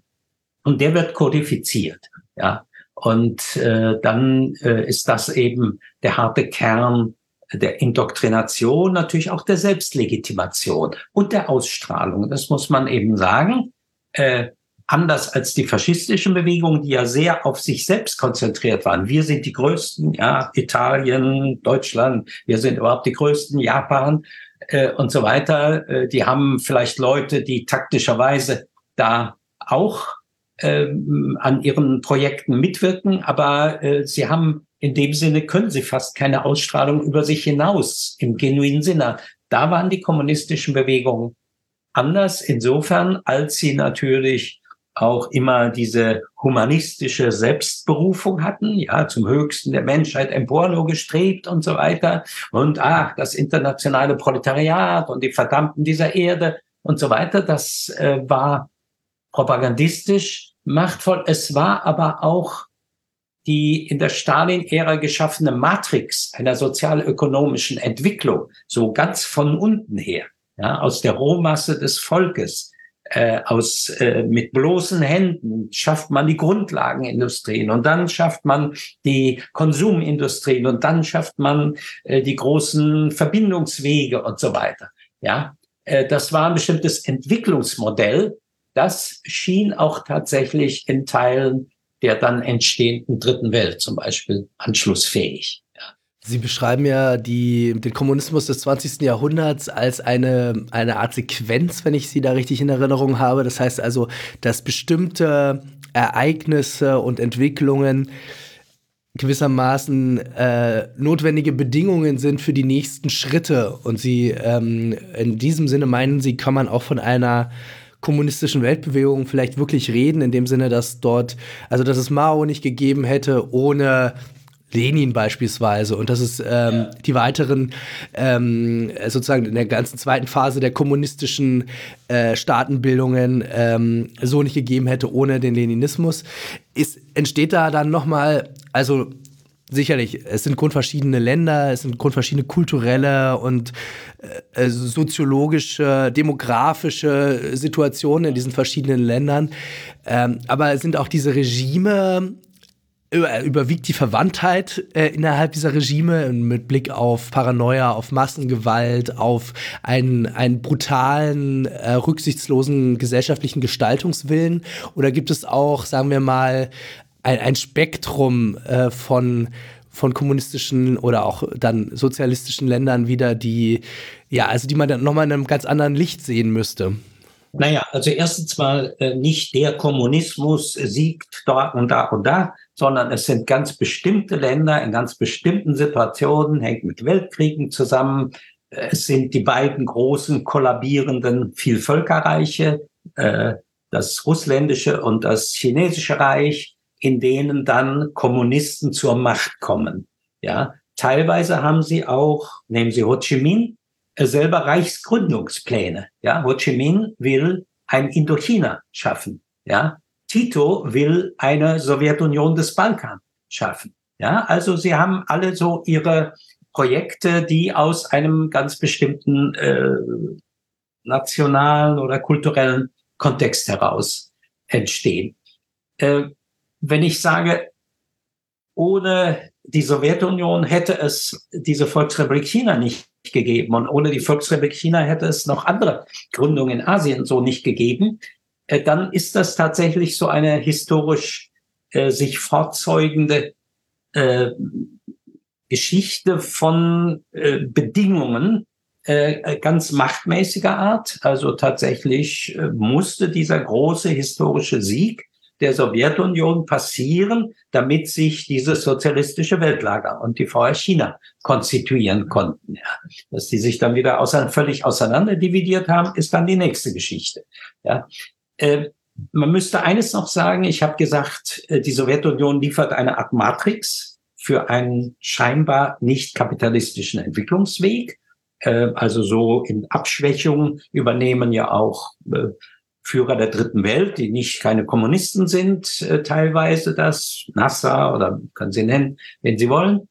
und der wird kodifiziert, ja. Und äh, dann äh, ist das eben der harte Kern der Indoktrination, natürlich auch der Selbstlegitimation und der Ausstrahlung. Das muss man eben sagen. Äh, anders als die faschistischen Bewegungen, die ja sehr auf sich selbst konzentriert waren. Wir sind die Größten, ja, Italien, Deutschland, wir sind überhaupt die Größten, Japan äh, und so weiter. Äh, die haben vielleicht Leute, die taktischerweise da auch äh, an ihren Projekten mitwirken, aber äh, sie haben in dem Sinne können sie fast keine Ausstrahlung über sich hinaus im genuinen Sinne. Da waren die kommunistischen Bewegungen anders insofern, als sie natürlich auch immer diese humanistische Selbstberufung hatten, ja, zum Höchsten der Menschheit emporno gestrebt und so weiter. Und ach, das internationale Proletariat und die Verdammten dieser Erde und so weiter, das äh, war propagandistisch machtvoll. Es war aber auch die in der Stalin-Ära geschaffene Matrix einer sozialökonomischen Entwicklung, so ganz von unten her, ja, aus der Rohmasse des Volkes, äh, aus äh, mit bloßen Händen schafft man die Grundlagenindustrien und dann schafft man die Konsumindustrien und dann schafft man äh, die großen Verbindungswege und so weiter. Ja, äh, das war ein bestimmtes Entwicklungsmodell. Das schien auch tatsächlich in Teilen der dann entstehenden dritten Welt zum Beispiel anschlussfähig. Sie beschreiben ja die, den Kommunismus des 20. Jahrhunderts als eine, eine Art Sequenz, wenn ich Sie da richtig in Erinnerung habe. Das heißt also, dass bestimmte Ereignisse und Entwicklungen gewissermaßen äh, notwendige Bedingungen sind für die nächsten Schritte. Und sie ähm, in diesem Sinne meinen sie, kann man auch von einer kommunistischen Weltbewegung vielleicht wirklich reden, in dem Sinne, dass dort, also dass es Mao nicht gegeben hätte ohne Lenin beispielsweise und dass es ähm, ja. die weiteren ähm, sozusagen in der ganzen zweiten Phase der kommunistischen äh, Staatenbildungen ähm, so nicht gegeben hätte ohne den Leninismus. Ist, entsteht da dann nochmal, also sicherlich, es sind grundverschiedene Länder, es sind grundverschiedene kulturelle und äh, soziologische, demografische Situationen in diesen verschiedenen Ländern. Ähm, aber sind auch diese Regime über, überwiegt die Verwandtheit äh, innerhalb dieser Regime mit Blick auf Paranoia, auf Massengewalt, auf einen, einen brutalen, äh, rücksichtslosen gesellschaftlichen Gestaltungswillen? Oder gibt es auch, sagen wir mal, ein, ein Spektrum äh, von von kommunistischen oder auch dann sozialistischen Ländern wieder, die, ja, also die man dann nochmal in einem ganz anderen Licht sehen müsste. Naja, also erstens mal äh, nicht der Kommunismus siegt dort und da und da, sondern es sind ganz bestimmte Länder in ganz bestimmten Situationen, hängt mit Weltkriegen zusammen. Es sind die beiden großen kollabierenden Vielvölkerreiche, äh, das russländische und das chinesische Reich, in denen dann Kommunisten zur Macht kommen. Ja, teilweise haben sie auch, nehmen Sie Ho Chi Minh, äh, selber Reichsgründungspläne. Ja, Ho Chi Minh will ein Indochina schaffen. Ja, Tito will eine Sowjetunion des Balkan schaffen. Ja, also sie haben alle so ihre Projekte, die aus einem ganz bestimmten äh, nationalen oder kulturellen Kontext heraus entstehen. Äh, wenn ich sage, ohne die Sowjetunion hätte es diese Volksrepublik China nicht gegeben und ohne die Volksrepublik China hätte es noch andere Gründungen in Asien so nicht gegeben. Äh, dann ist das tatsächlich so eine historisch äh, sich fortzeugende äh, Geschichte von äh, Bedingungen äh, ganz machtmäßiger Art. Also tatsächlich äh, musste dieser große historische Sieg der Sowjetunion passieren, damit sich dieses sozialistische Weltlager und die VR China konstituieren konnten. Ja. Dass die sich dann wieder ausein völlig auseinander dividiert haben, ist dann die nächste Geschichte. Ja. Äh, man müsste eines noch sagen, ich habe gesagt, äh, die Sowjetunion liefert eine Art Matrix für einen scheinbar nicht kapitalistischen Entwicklungsweg. Äh, also so in Abschwächung übernehmen ja auch Führer der dritten Welt, die nicht keine Kommunisten sind, teilweise das, Nasser oder können Sie nennen, wenn Sie wollen,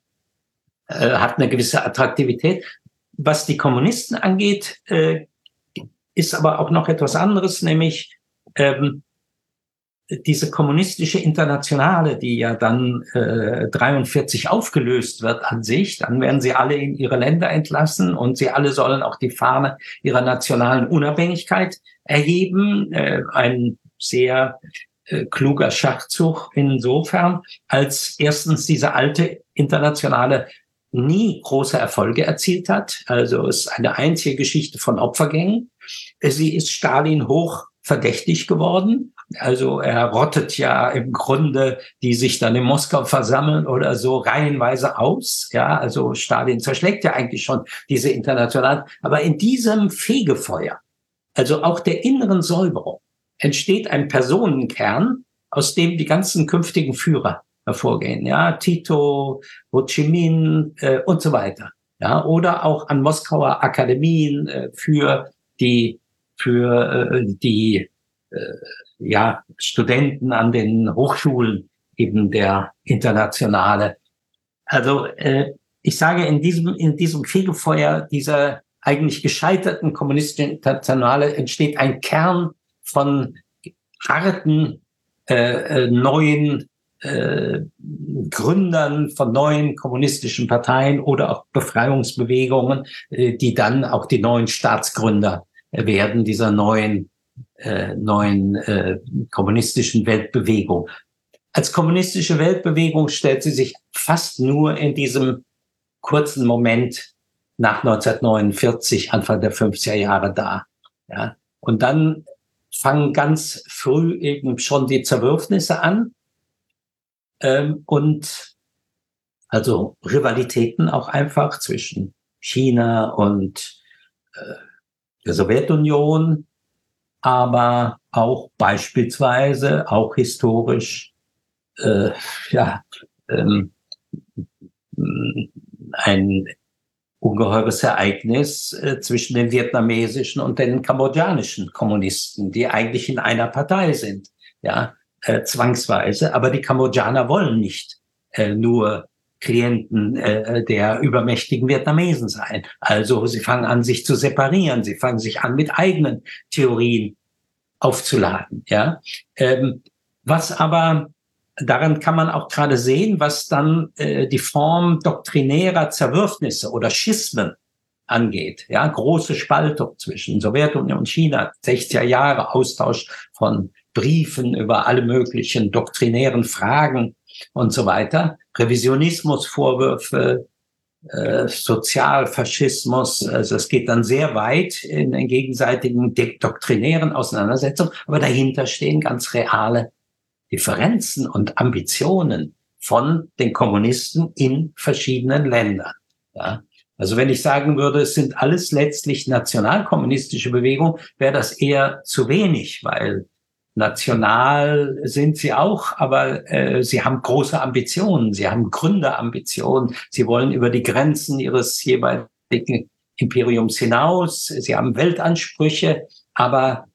hat eine gewisse Attraktivität. Was die Kommunisten angeht, ist aber auch noch etwas anderes, nämlich ähm, diese kommunistische Internationale, die ja dann äh, 43 aufgelöst wird an sich, dann werden sie alle in ihre Länder entlassen und sie alle sollen auch die Fahne ihrer nationalen Unabhängigkeit erheben. Äh, ein sehr äh, kluger Schachzug insofern, als erstens diese alte internationale nie große Erfolge erzielt hat. Also es ist eine einzige Geschichte von Opfergängen. Sie ist Stalin hoch verdächtig geworden. Also er rottet ja im Grunde, die sich dann in Moskau versammeln oder so reihenweise aus. Ja, also Stalin zerschlägt ja eigentlich schon diese internationalen. Aber in diesem Fegefeuer, also auch der inneren Säuberung, entsteht ein Personenkern, aus dem die ganzen künftigen Führer hervorgehen. Ja, Tito, Ho Chi Minh äh, und so weiter. Ja, oder auch an Moskauer Akademien äh, für die für äh, die äh, ja, Studenten an den Hochschulen eben der internationale. Also äh, ich sage in diesem in diesem Fegefeuer dieser eigentlich gescheiterten kommunistischen Internationale entsteht ein Kern von harten äh, äh, neuen äh, Gründern von neuen kommunistischen Parteien oder auch Befreiungsbewegungen, äh, die dann auch die neuen Staatsgründer werden dieser neuen, äh, neuen äh, kommunistischen Weltbewegung. Als kommunistische Weltbewegung stellt sie sich fast nur in diesem kurzen Moment nach 1949, Anfang der 50er Jahre dar. Ja. Und dann fangen ganz früh eben schon die Zerwürfnisse an. Ähm, und Also Rivalitäten auch einfach zwischen China und äh, der Sowjetunion, aber auch beispielsweise, auch historisch, äh, ja, ähm, ein ungeheures Ereignis äh, zwischen den vietnamesischen und den kambodschanischen Kommunisten, die eigentlich in einer Partei sind, ja, äh, zwangsweise. Aber die Kambodschaner wollen nicht äh, nur Klienten äh, der übermächtigen Vietnamesen sein. Also sie fangen an, sich zu separieren. Sie fangen sich an, mit eigenen Theorien aufzuladen. Ja, ähm, was aber daran kann man auch gerade sehen, was dann äh, die Form doktrinärer Zerwürfnisse oder Schismen angeht. Ja, große Spaltung zwischen Sowjetunion und China, 60er Jahre Austausch von Briefen über alle möglichen doktrinären Fragen und so weiter. Revisionismusvorwürfe, äh, Sozialfaschismus, also es geht dann sehr weit in den gegenseitigen doktrinären Auseinandersetzungen, aber dahinter stehen ganz reale Differenzen und Ambitionen von den Kommunisten in verschiedenen Ländern. Ja. Also wenn ich sagen würde, es sind alles letztlich nationalkommunistische Bewegungen, wäre das eher zu wenig, weil national sind sie auch, aber äh, sie haben große Ambitionen, sie haben Gründerambitionen, sie wollen über die Grenzen ihres jeweiligen Imperiums hinaus, sie haben Weltansprüche, aber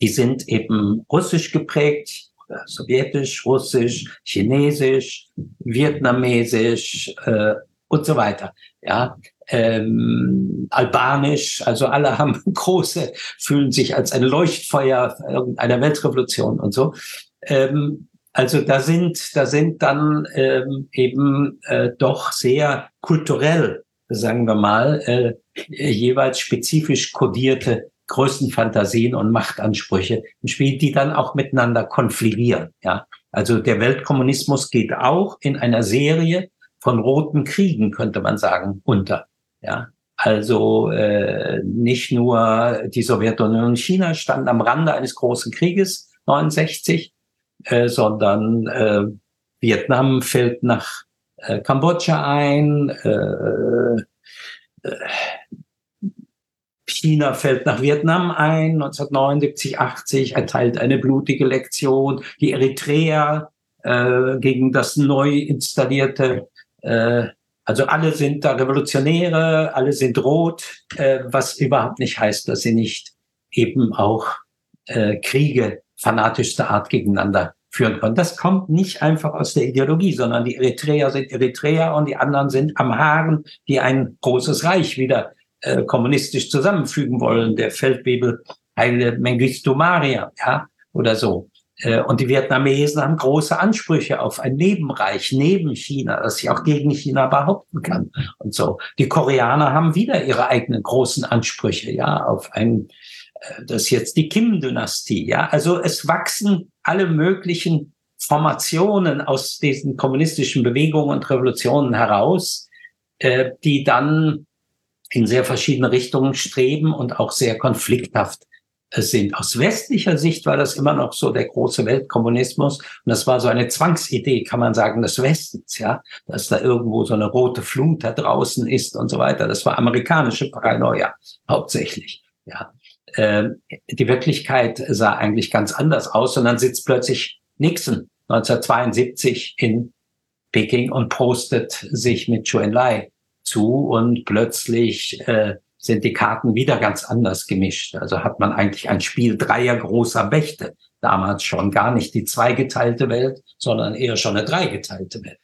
die sind eben russisch geprägt, sowjetisch, russisch, chinesisch, vietnamesisch äh, und so weiter. Ja, ähm, albanisch, also alle haben große, fühlen sich als ein Leuchtfeuer einer Weltrevolution und so. Ähm, also da sind, da sind dann ähm, eben äh, doch sehr kulturell, sagen wir mal, äh, jeweils spezifisch kodierte größten Fantasien und Machtansprüche im Spiel, die dann auch miteinander konfligieren. Ja, also der Weltkommunismus geht auch in einer Serie von roten Kriegen, könnte man sagen, unter. Ja, also äh, nicht nur die Sowjetunion und China standen am Rande eines großen Krieges 69, äh, sondern äh, Vietnam fällt nach äh, Kambodscha ein. Äh, äh, China fällt nach Vietnam ein, 1979, 80, erteilt eine blutige Lektion. Die Eritreer äh, gegen das neu installierte, äh, also alle sind da Revolutionäre, alle sind rot, äh, was überhaupt nicht heißt, dass sie nicht eben auch äh, Kriege fanatischster Art gegeneinander führen können. Das kommt nicht einfach aus der Ideologie, sondern die Eritreer sind Eritreer und die anderen sind Amharen, die ein großes Reich wieder äh, kommunistisch zusammenfügen wollen, der Feldwebel Heile Mengistu Maria, ja, oder so. Äh, und die Vietnamesen haben große Ansprüche auf ein Nebenreich neben China, das sich auch gegen China behaupten kann und so. Die Koreaner haben wieder ihre eigenen großen Ansprüche, ja, auf ein, äh, das ist jetzt die Kim-Dynastie, ja. Also es wachsen alle möglichen Formationen aus diesen kommunistischen Bewegungen und Revolutionen heraus, äh, die dann in sehr verschiedene Richtungen streben und auch sehr konflikthaft sind. Aus westlicher Sicht war das immer noch so der große Weltkommunismus. Und das war so eine Zwangsidee, kann man sagen, des Westens, ja, dass da irgendwo so eine rote Flut da draußen ist und so weiter. Das war amerikanische Paranoia hauptsächlich, ja. Ähm, die Wirklichkeit sah eigentlich ganz anders aus und dann sitzt plötzlich Nixon 1972 in Peking und postet sich mit Zhou Enlai zu und plötzlich äh, sind die Karten wieder ganz anders gemischt. Also hat man eigentlich ein Spiel dreier großer Mächte. Damals schon gar nicht die zweigeteilte Welt, sondern eher schon eine dreigeteilte Welt.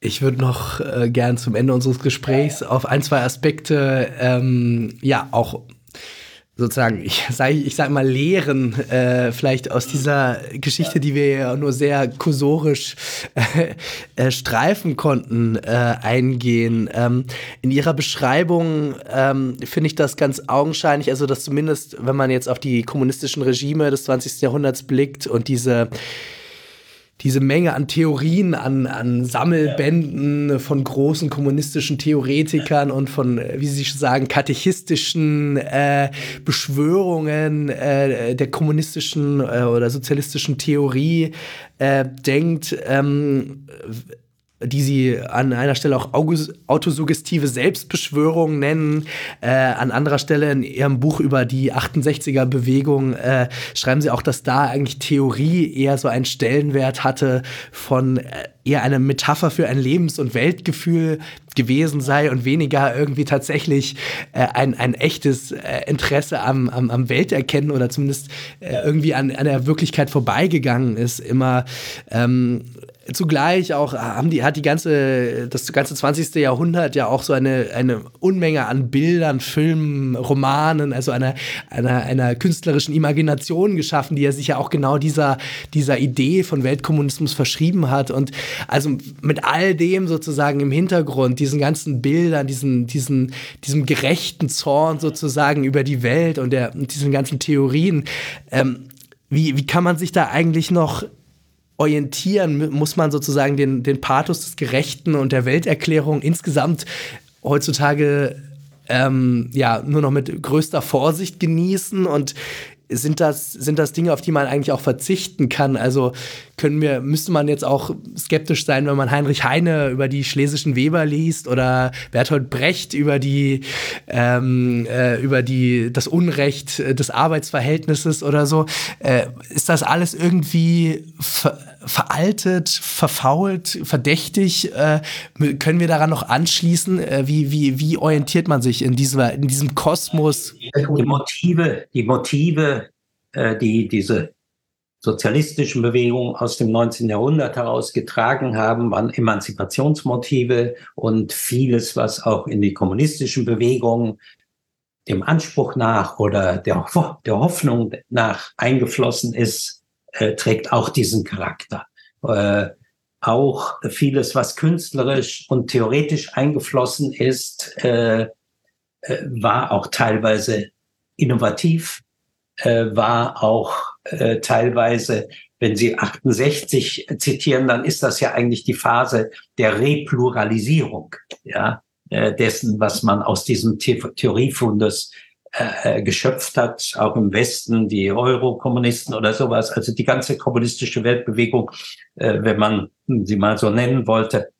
Ich würde noch äh, gern zum Ende unseres Gesprächs auf ein, zwei Aspekte ähm, ja auch sozusagen, ich sage ich sag mal, Lehren äh, vielleicht aus dieser Geschichte, die wir ja nur sehr kursorisch äh, äh, streifen konnten, äh, eingehen. Ähm, in Ihrer Beschreibung ähm, finde ich das ganz augenscheinlich, also dass zumindest, wenn man jetzt auf die kommunistischen Regime des 20. Jahrhunderts blickt und diese diese Menge an Theorien, an, an Sammelbänden von großen kommunistischen Theoretikern und von, wie Sie sagen, katechistischen äh, Beschwörungen äh, der kommunistischen äh, oder sozialistischen Theorie äh, denkt, ähm, die sie an einer Stelle auch autosuggestive Selbstbeschwörung nennen. Äh, an anderer Stelle in ihrem Buch über die 68er-Bewegung äh, schreiben sie auch, dass da eigentlich Theorie eher so einen Stellenwert hatte von äh, eher eine Metapher für ein Lebens- und Weltgefühl gewesen sei und weniger irgendwie tatsächlich äh, ein, ein echtes äh, Interesse am, am, am Welterkennen oder zumindest äh, irgendwie an, an der Wirklichkeit vorbeigegangen ist. Immer ähm, zugleich auch haben die, hat die ganze, das ganze 20. Jahrhundert ja auch so eine, eine Unmenge an Bildern, Filmen, Romanen, also einer, einer, einer künstlerischen Imagination geschaffen, die ja sich ja auch genau dieser, dieser Idee von Weltkommunismus verschrieben hat. Und also mit all dem sozusagen im Hintergrund, diesen ganzen Bildern, diesen, diesen, diesem gerechten Zorn sozusagen über die Welt und der, diesen ganzen Theorien, ähm, wie, wie kann man sich da eigentlich noch orientieren, muss man sozusagen den, den Pathos des Gerechten und der Welterklärung insgesamt heutzutage ähm, ja nur noch mit größter Vorsicht genießen und sind das, sind das Dinge, auf die man eigentlich auch verzichten kann? Also können wir, müsste man jetzt auch skeptisch sein, wenn man Heinrich Heine über die schlesischen Weber liest oder Bertolt Brecht über die, ähm, äh, über die, das Unrecht des Arbeitsverhältnisses oder so. Äh, ist das alles irgendwie veraltet, verfault, verdächtig? Äh, können wir daran noch anschließen? Äh, wie, wie, wie orientiert man sich in, dieser, in diesem Kosmos? Die Motive, die Motive, äh, die diese sozialistischen Bewegungen aus dem 19. Jahrhundert heraus getragen haben, waren Emanzipationsmotive und vieles, was auch in die kommunistischen Bewegungen dem Anspruch nach oder der, der Hoffnung nach eingeflossen ist, äh, trägt auch diesen Charakter. Äh, auch vieles, was künstlerisch und theoretisch eingeflossen ist, äh, äh, war auch teilweise innovativ, äh, war auch äh, teilweise, wenn Sie 68 zitieren, dann ist das ja eigentlich die Phase der Repluralisierung, ja, dessen, was man aus diesem The Theoriefundus äh, geschöpft hat, auch im Westen, die Eurokommunisten oder sowas, also die ganze kommunistische Weltbewegung, äh, wenn man sie mal so nennen wollte,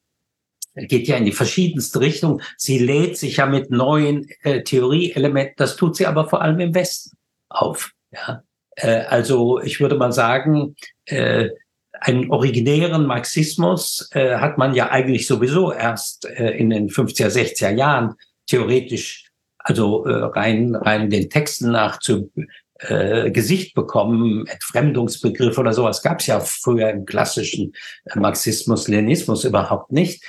geht ja in die verschiedenste Richtung. Sie lädt sich ja mit neuen äh, Theorieelementen, das tut sie aber vor allem im Westen auf. Ja? Äh, also ich würde mal sagen, äh, einen originären Marxismus äh, hat man ja eigentlich sowieso erst äh, in den 50er, 60er Jahren theoretisch, also äh, rein, rein den Texten nach zu äh, Gesicht bekommen, Entfremdungsbegriff oder sowas gab es ja früher im klassischen Marxismus, Leninismus überhaupt nicht.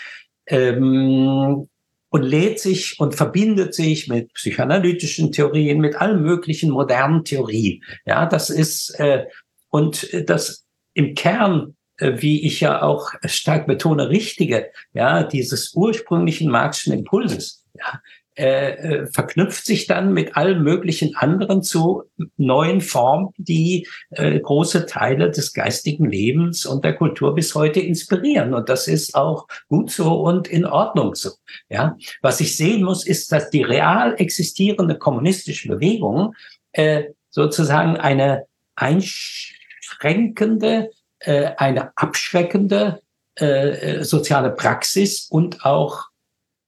Ähm, und lädt sich und verbindet sich mit psychoanalytischen Theorien, mit allen möglichen modernen Theorien. Ja, das ist äh, und das im Kern, äh, wie ich ja auch stark betone, richtige, ja, dieses ursprünglichen marxischen Impulses. Ja, äh, äh, verknüpft sich dann mit allen möglichen anderen zu neuen Formen, die äh, große Teile des geistigen Lebens und der Kultur bis heute inspirieren. Und das ist auch gut so und in Ordnung so. Ja, was ich sehen muss, ist, dass die real existierende kommunistische Bewegung äh, sozusagen eine einschränkende, äh, eine abschreckende äh, soziale Praxis und auch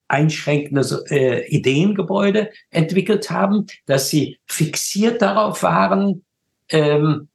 einschränkende äh, Ideengebäude entwickelt haben, dass sie fixiert darauf waren, ähm,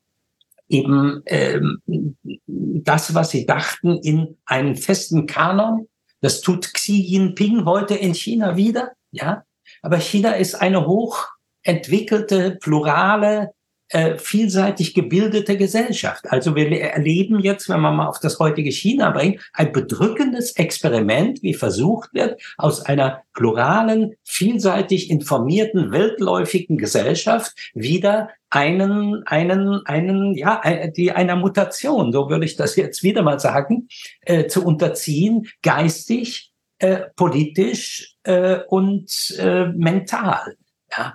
eben ähm, das, was sie dachten, in einen festen Kanon. Das tut Xi Jinping heute in China wieder, ja. Aber China ist eine hochentwickelte, plurale, äh, vielseitig gebildete Gesellschaft. Also wir erleben jetzt, wenn man mal auf das heutige China bringt, ein bedrückendes Experiment, wie versucht wird, aus einer pluralen, vielseitig informierten, weltläufigen Gesellschaft wieder einen, einen, einen, ja, die einer Mutation, so würde ich das jetzt wieder mal sagen, äh, zu unterziehen, geistig, äh, politisch äh, und äh, mental. Ja,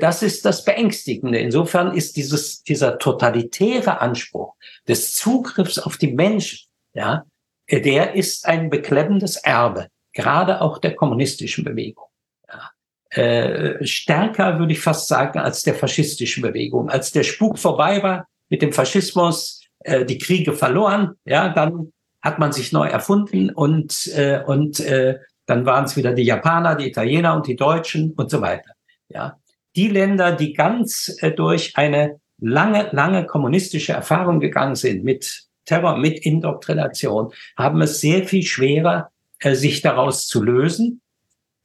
das ist das Beängstigende. Insofern ist dieses, dieser totalitäre Anspruch des Zugriffs auf die Menschen, ja, äh, der ist ein beklemmendes Erbe, gerade auch der kommunistischen Bewegung. Ja. Äh, stärker würde ich fast sagen als der faschistischen Bewegung. Als der Spuk vorbei war mit dem Faschismus, äh, die Kriege verloren, ja, dann hat man sich neu erfunden und, äh, und äh, dann waren es wieder die Japaner, die Italiener und die Deutschen und so weiter. Ja, die Länder, die ganz äh, durch eine lange, lange kommunistische Erfahrung gegangen sind mit Terror, mit Indoktrination, haben es sehr viel schwerer, äh, sich daraus zu lösen.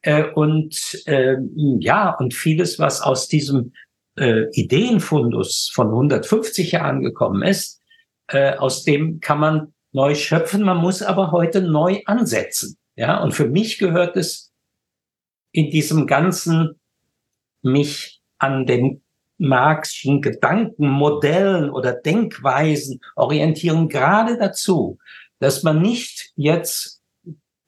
Äh, und äh, ja, und vieles, was aus diesem Ideenfundus von 150 Jahren gekommen ist, aus dem kann man neu schöpfen. Man muss aber heute neu ansetzen. Ja, und für mich gehört es in diesem ganzen mich an den Marxischen Gedankenmodellen oder Denkweisen orientieren gerade dazu, dass man nicht jetzt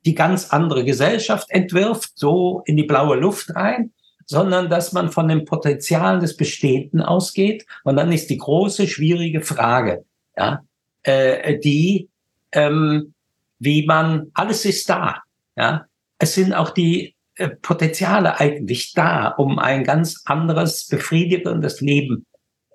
die ganz andere Gesellschaft entwirft, so in die blaue Luft rein, sondern dass man von den Potenzialen des Bestehenden ausgeht. Und dann ist die große, schwierige Frage, ja, äh, die, ähm, wie man, alles ist da. Ja, es sind auch die Potenziale eigentlich da, um ein ganz anderes, befriedigendes Leben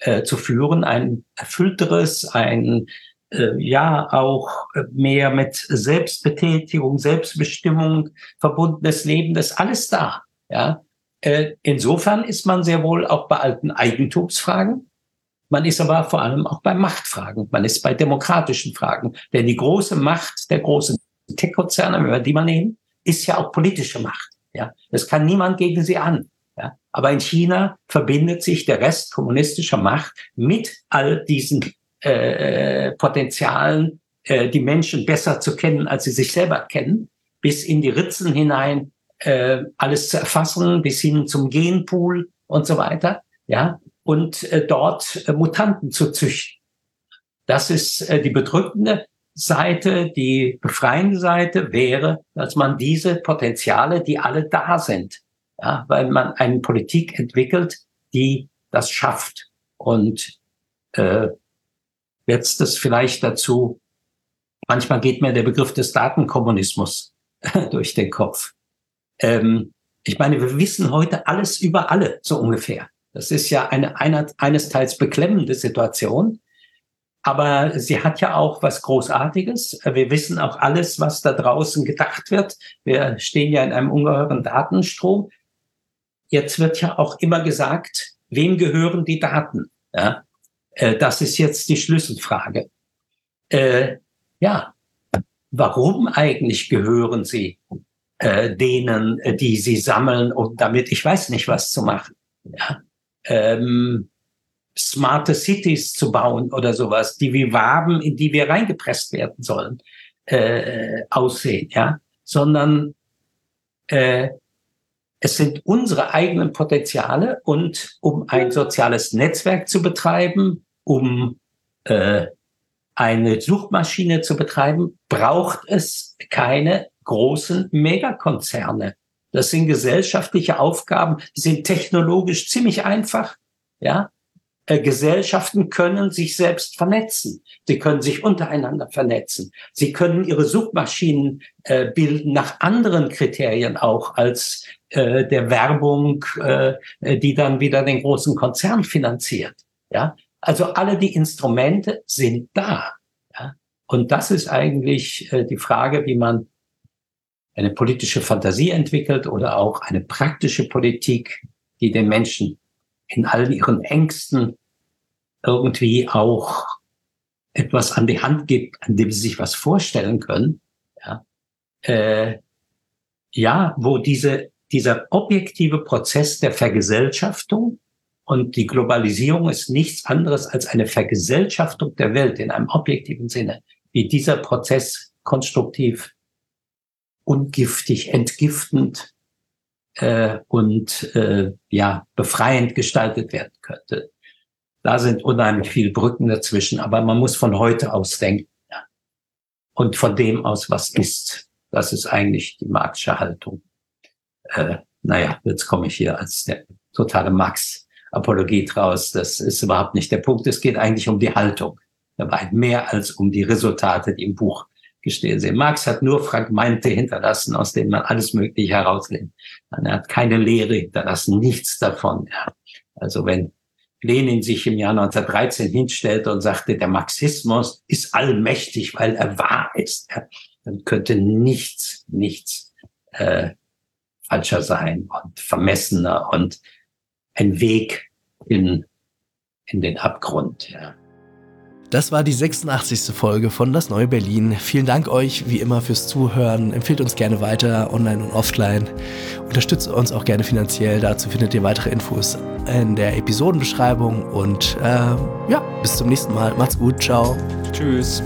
äh, zu führen, ein erfüllteres, ein äh, ja auch mehr mit Selbstbetätigung, Selbstbestimmung verbundenes Leben, das ist alles da. Ja, äh, insofern ist man sehr wohl auch bei alten Eigentumsfragen. Man ist aber vor allem auch bei Machtfragen. Man ist bei demokratischen Fragen. Denn die große Macht der großen Tech-Konzerne, wenn wir die mal nehmen, ist ja auch politische Macht. Ja, das kann niemand gegen sie an. Ja, aber in China verbindet sich der Rest kommunistischer Macht mit all diesen äh, Potenzialen, äh, die Menschen besser zu kennen, als sie sich selber kennen, bis in die Ritzen hinein äh, alles zu erfassen, bis hin zum Genpool und so weiter. Ja, und äh, dort äh, Mutanten zu züchten. Das ist äh, die bedrückende Seite, die befreiende Seite wäre, dass man diese Potenziale, die alle da sind, ja, weil man eine Politik entwickelt, die das schafft. Und äh, jetzt das vielleicht dazu, manchmal geht mir der Begriff des Datenkommunismus durch den Kopf. Ähm, ich meine, wir wissen heute alles über alle, so ungefähr. Das ist ja eine, eine eines Teils beklemmende Situation. Aber sie hat ja auch was Großartiges. Wir wissen auch alles, was da draußen gedacht wird. Wir stehen ja in einem ungeheuren Datenstrom. Jetzt wird ja auch immer gesagt, wem gehören die Daten? Ja, äh, das ist jetzt die Schlüsselfrage. Äh, ja, warum eigentlich gehören sie äh, denen, die sie sammeln, um damit ich weiß nicht was zu machen? Ja, ähm, smarte Cities zu bauen oder sowas, die wie Waben, in die wir reingepresst werden sollen, äh, aussehen, ja, sondern äh, es sind unsere eigenen Potenziale und um ein soziales Netzwerk zu betreiben, um äh, eine Suchmaschine zu betreiben, braucht es keine großen Megakonzerne. Das sind gesellschaftliche Aufgaben, die sind technologisch ziemlich einfach, ja, äh, Gesellschaften können sich selbst vernetzen. Sie können sich untereinander vernetzen. Sie können ihre Suchmaschinen äh, bilden nach anderen Kriterien auch als äh, der Werbung, äh, die dann wieder den großen Konzern finanziert. Ja, also alle die Instrumente sind da. Ja? Und das ist eigentlich äh, die Frage, wie man eine politische Fantasie entwickelt oder auch eine praktische Politik, die den Menschen in all ihren Ängsten irgendwie auch etwas an die Hand gibt, an dem sie sich was vorstellen können, ja, äh, ja wo diese, dieser objektive Prozess der Vergesellschaftung und die Globalisierung ist nichts anderes als eine Vergesellschaftung der Welt in einem objektiven Sinne, wie dieser Prozess konstruktiv, ungiftig, entgiftend äh, und äh, ja befreiend gestaltet werden könnte. Da sind unheimlich viele Brücken dazwischen, aber man muss von heute aus denken. Ja. Und von dem aus, was ist. Das ist eigentlich die marxische Haltung. Äh, naja, jetzt komme ich hier als der totale Marx-Apologet raus. Das ist überhaupt nicht der Punkt. Es geht eigentlich um die Haltung dabei, mehr als um die Resultate, die im Buch gestehen sind. Marx hat nur Fragmente hinterlassen, aus denen man alles Mögliche herausnimmt. Er hat keine Lehre hinterlassen, nichts davon. Ja. Also wenn Lenin sich im Jahr 1913 hinstellte und sagte, der Marxismus ist allmächtig, weil er wahr ist, ja, dann könnte nichts, nichts äh, falscher sein und vermessener und ein Weg in, in den Abgrund. Ja. Das war die 86. Folge von Das Neue Berlin. Vielen Dank euch wie immer fürs Zuhören. Empfehlt uns gerne weiter, online und offline. Unterstützt uns auch gerne finanziell. Dazu findet ihr weitere Infos in der Episodenbeschreibung. Und äh, ja, bis zum nächsten Mal. Macht's gut. Ciao. Tschüss.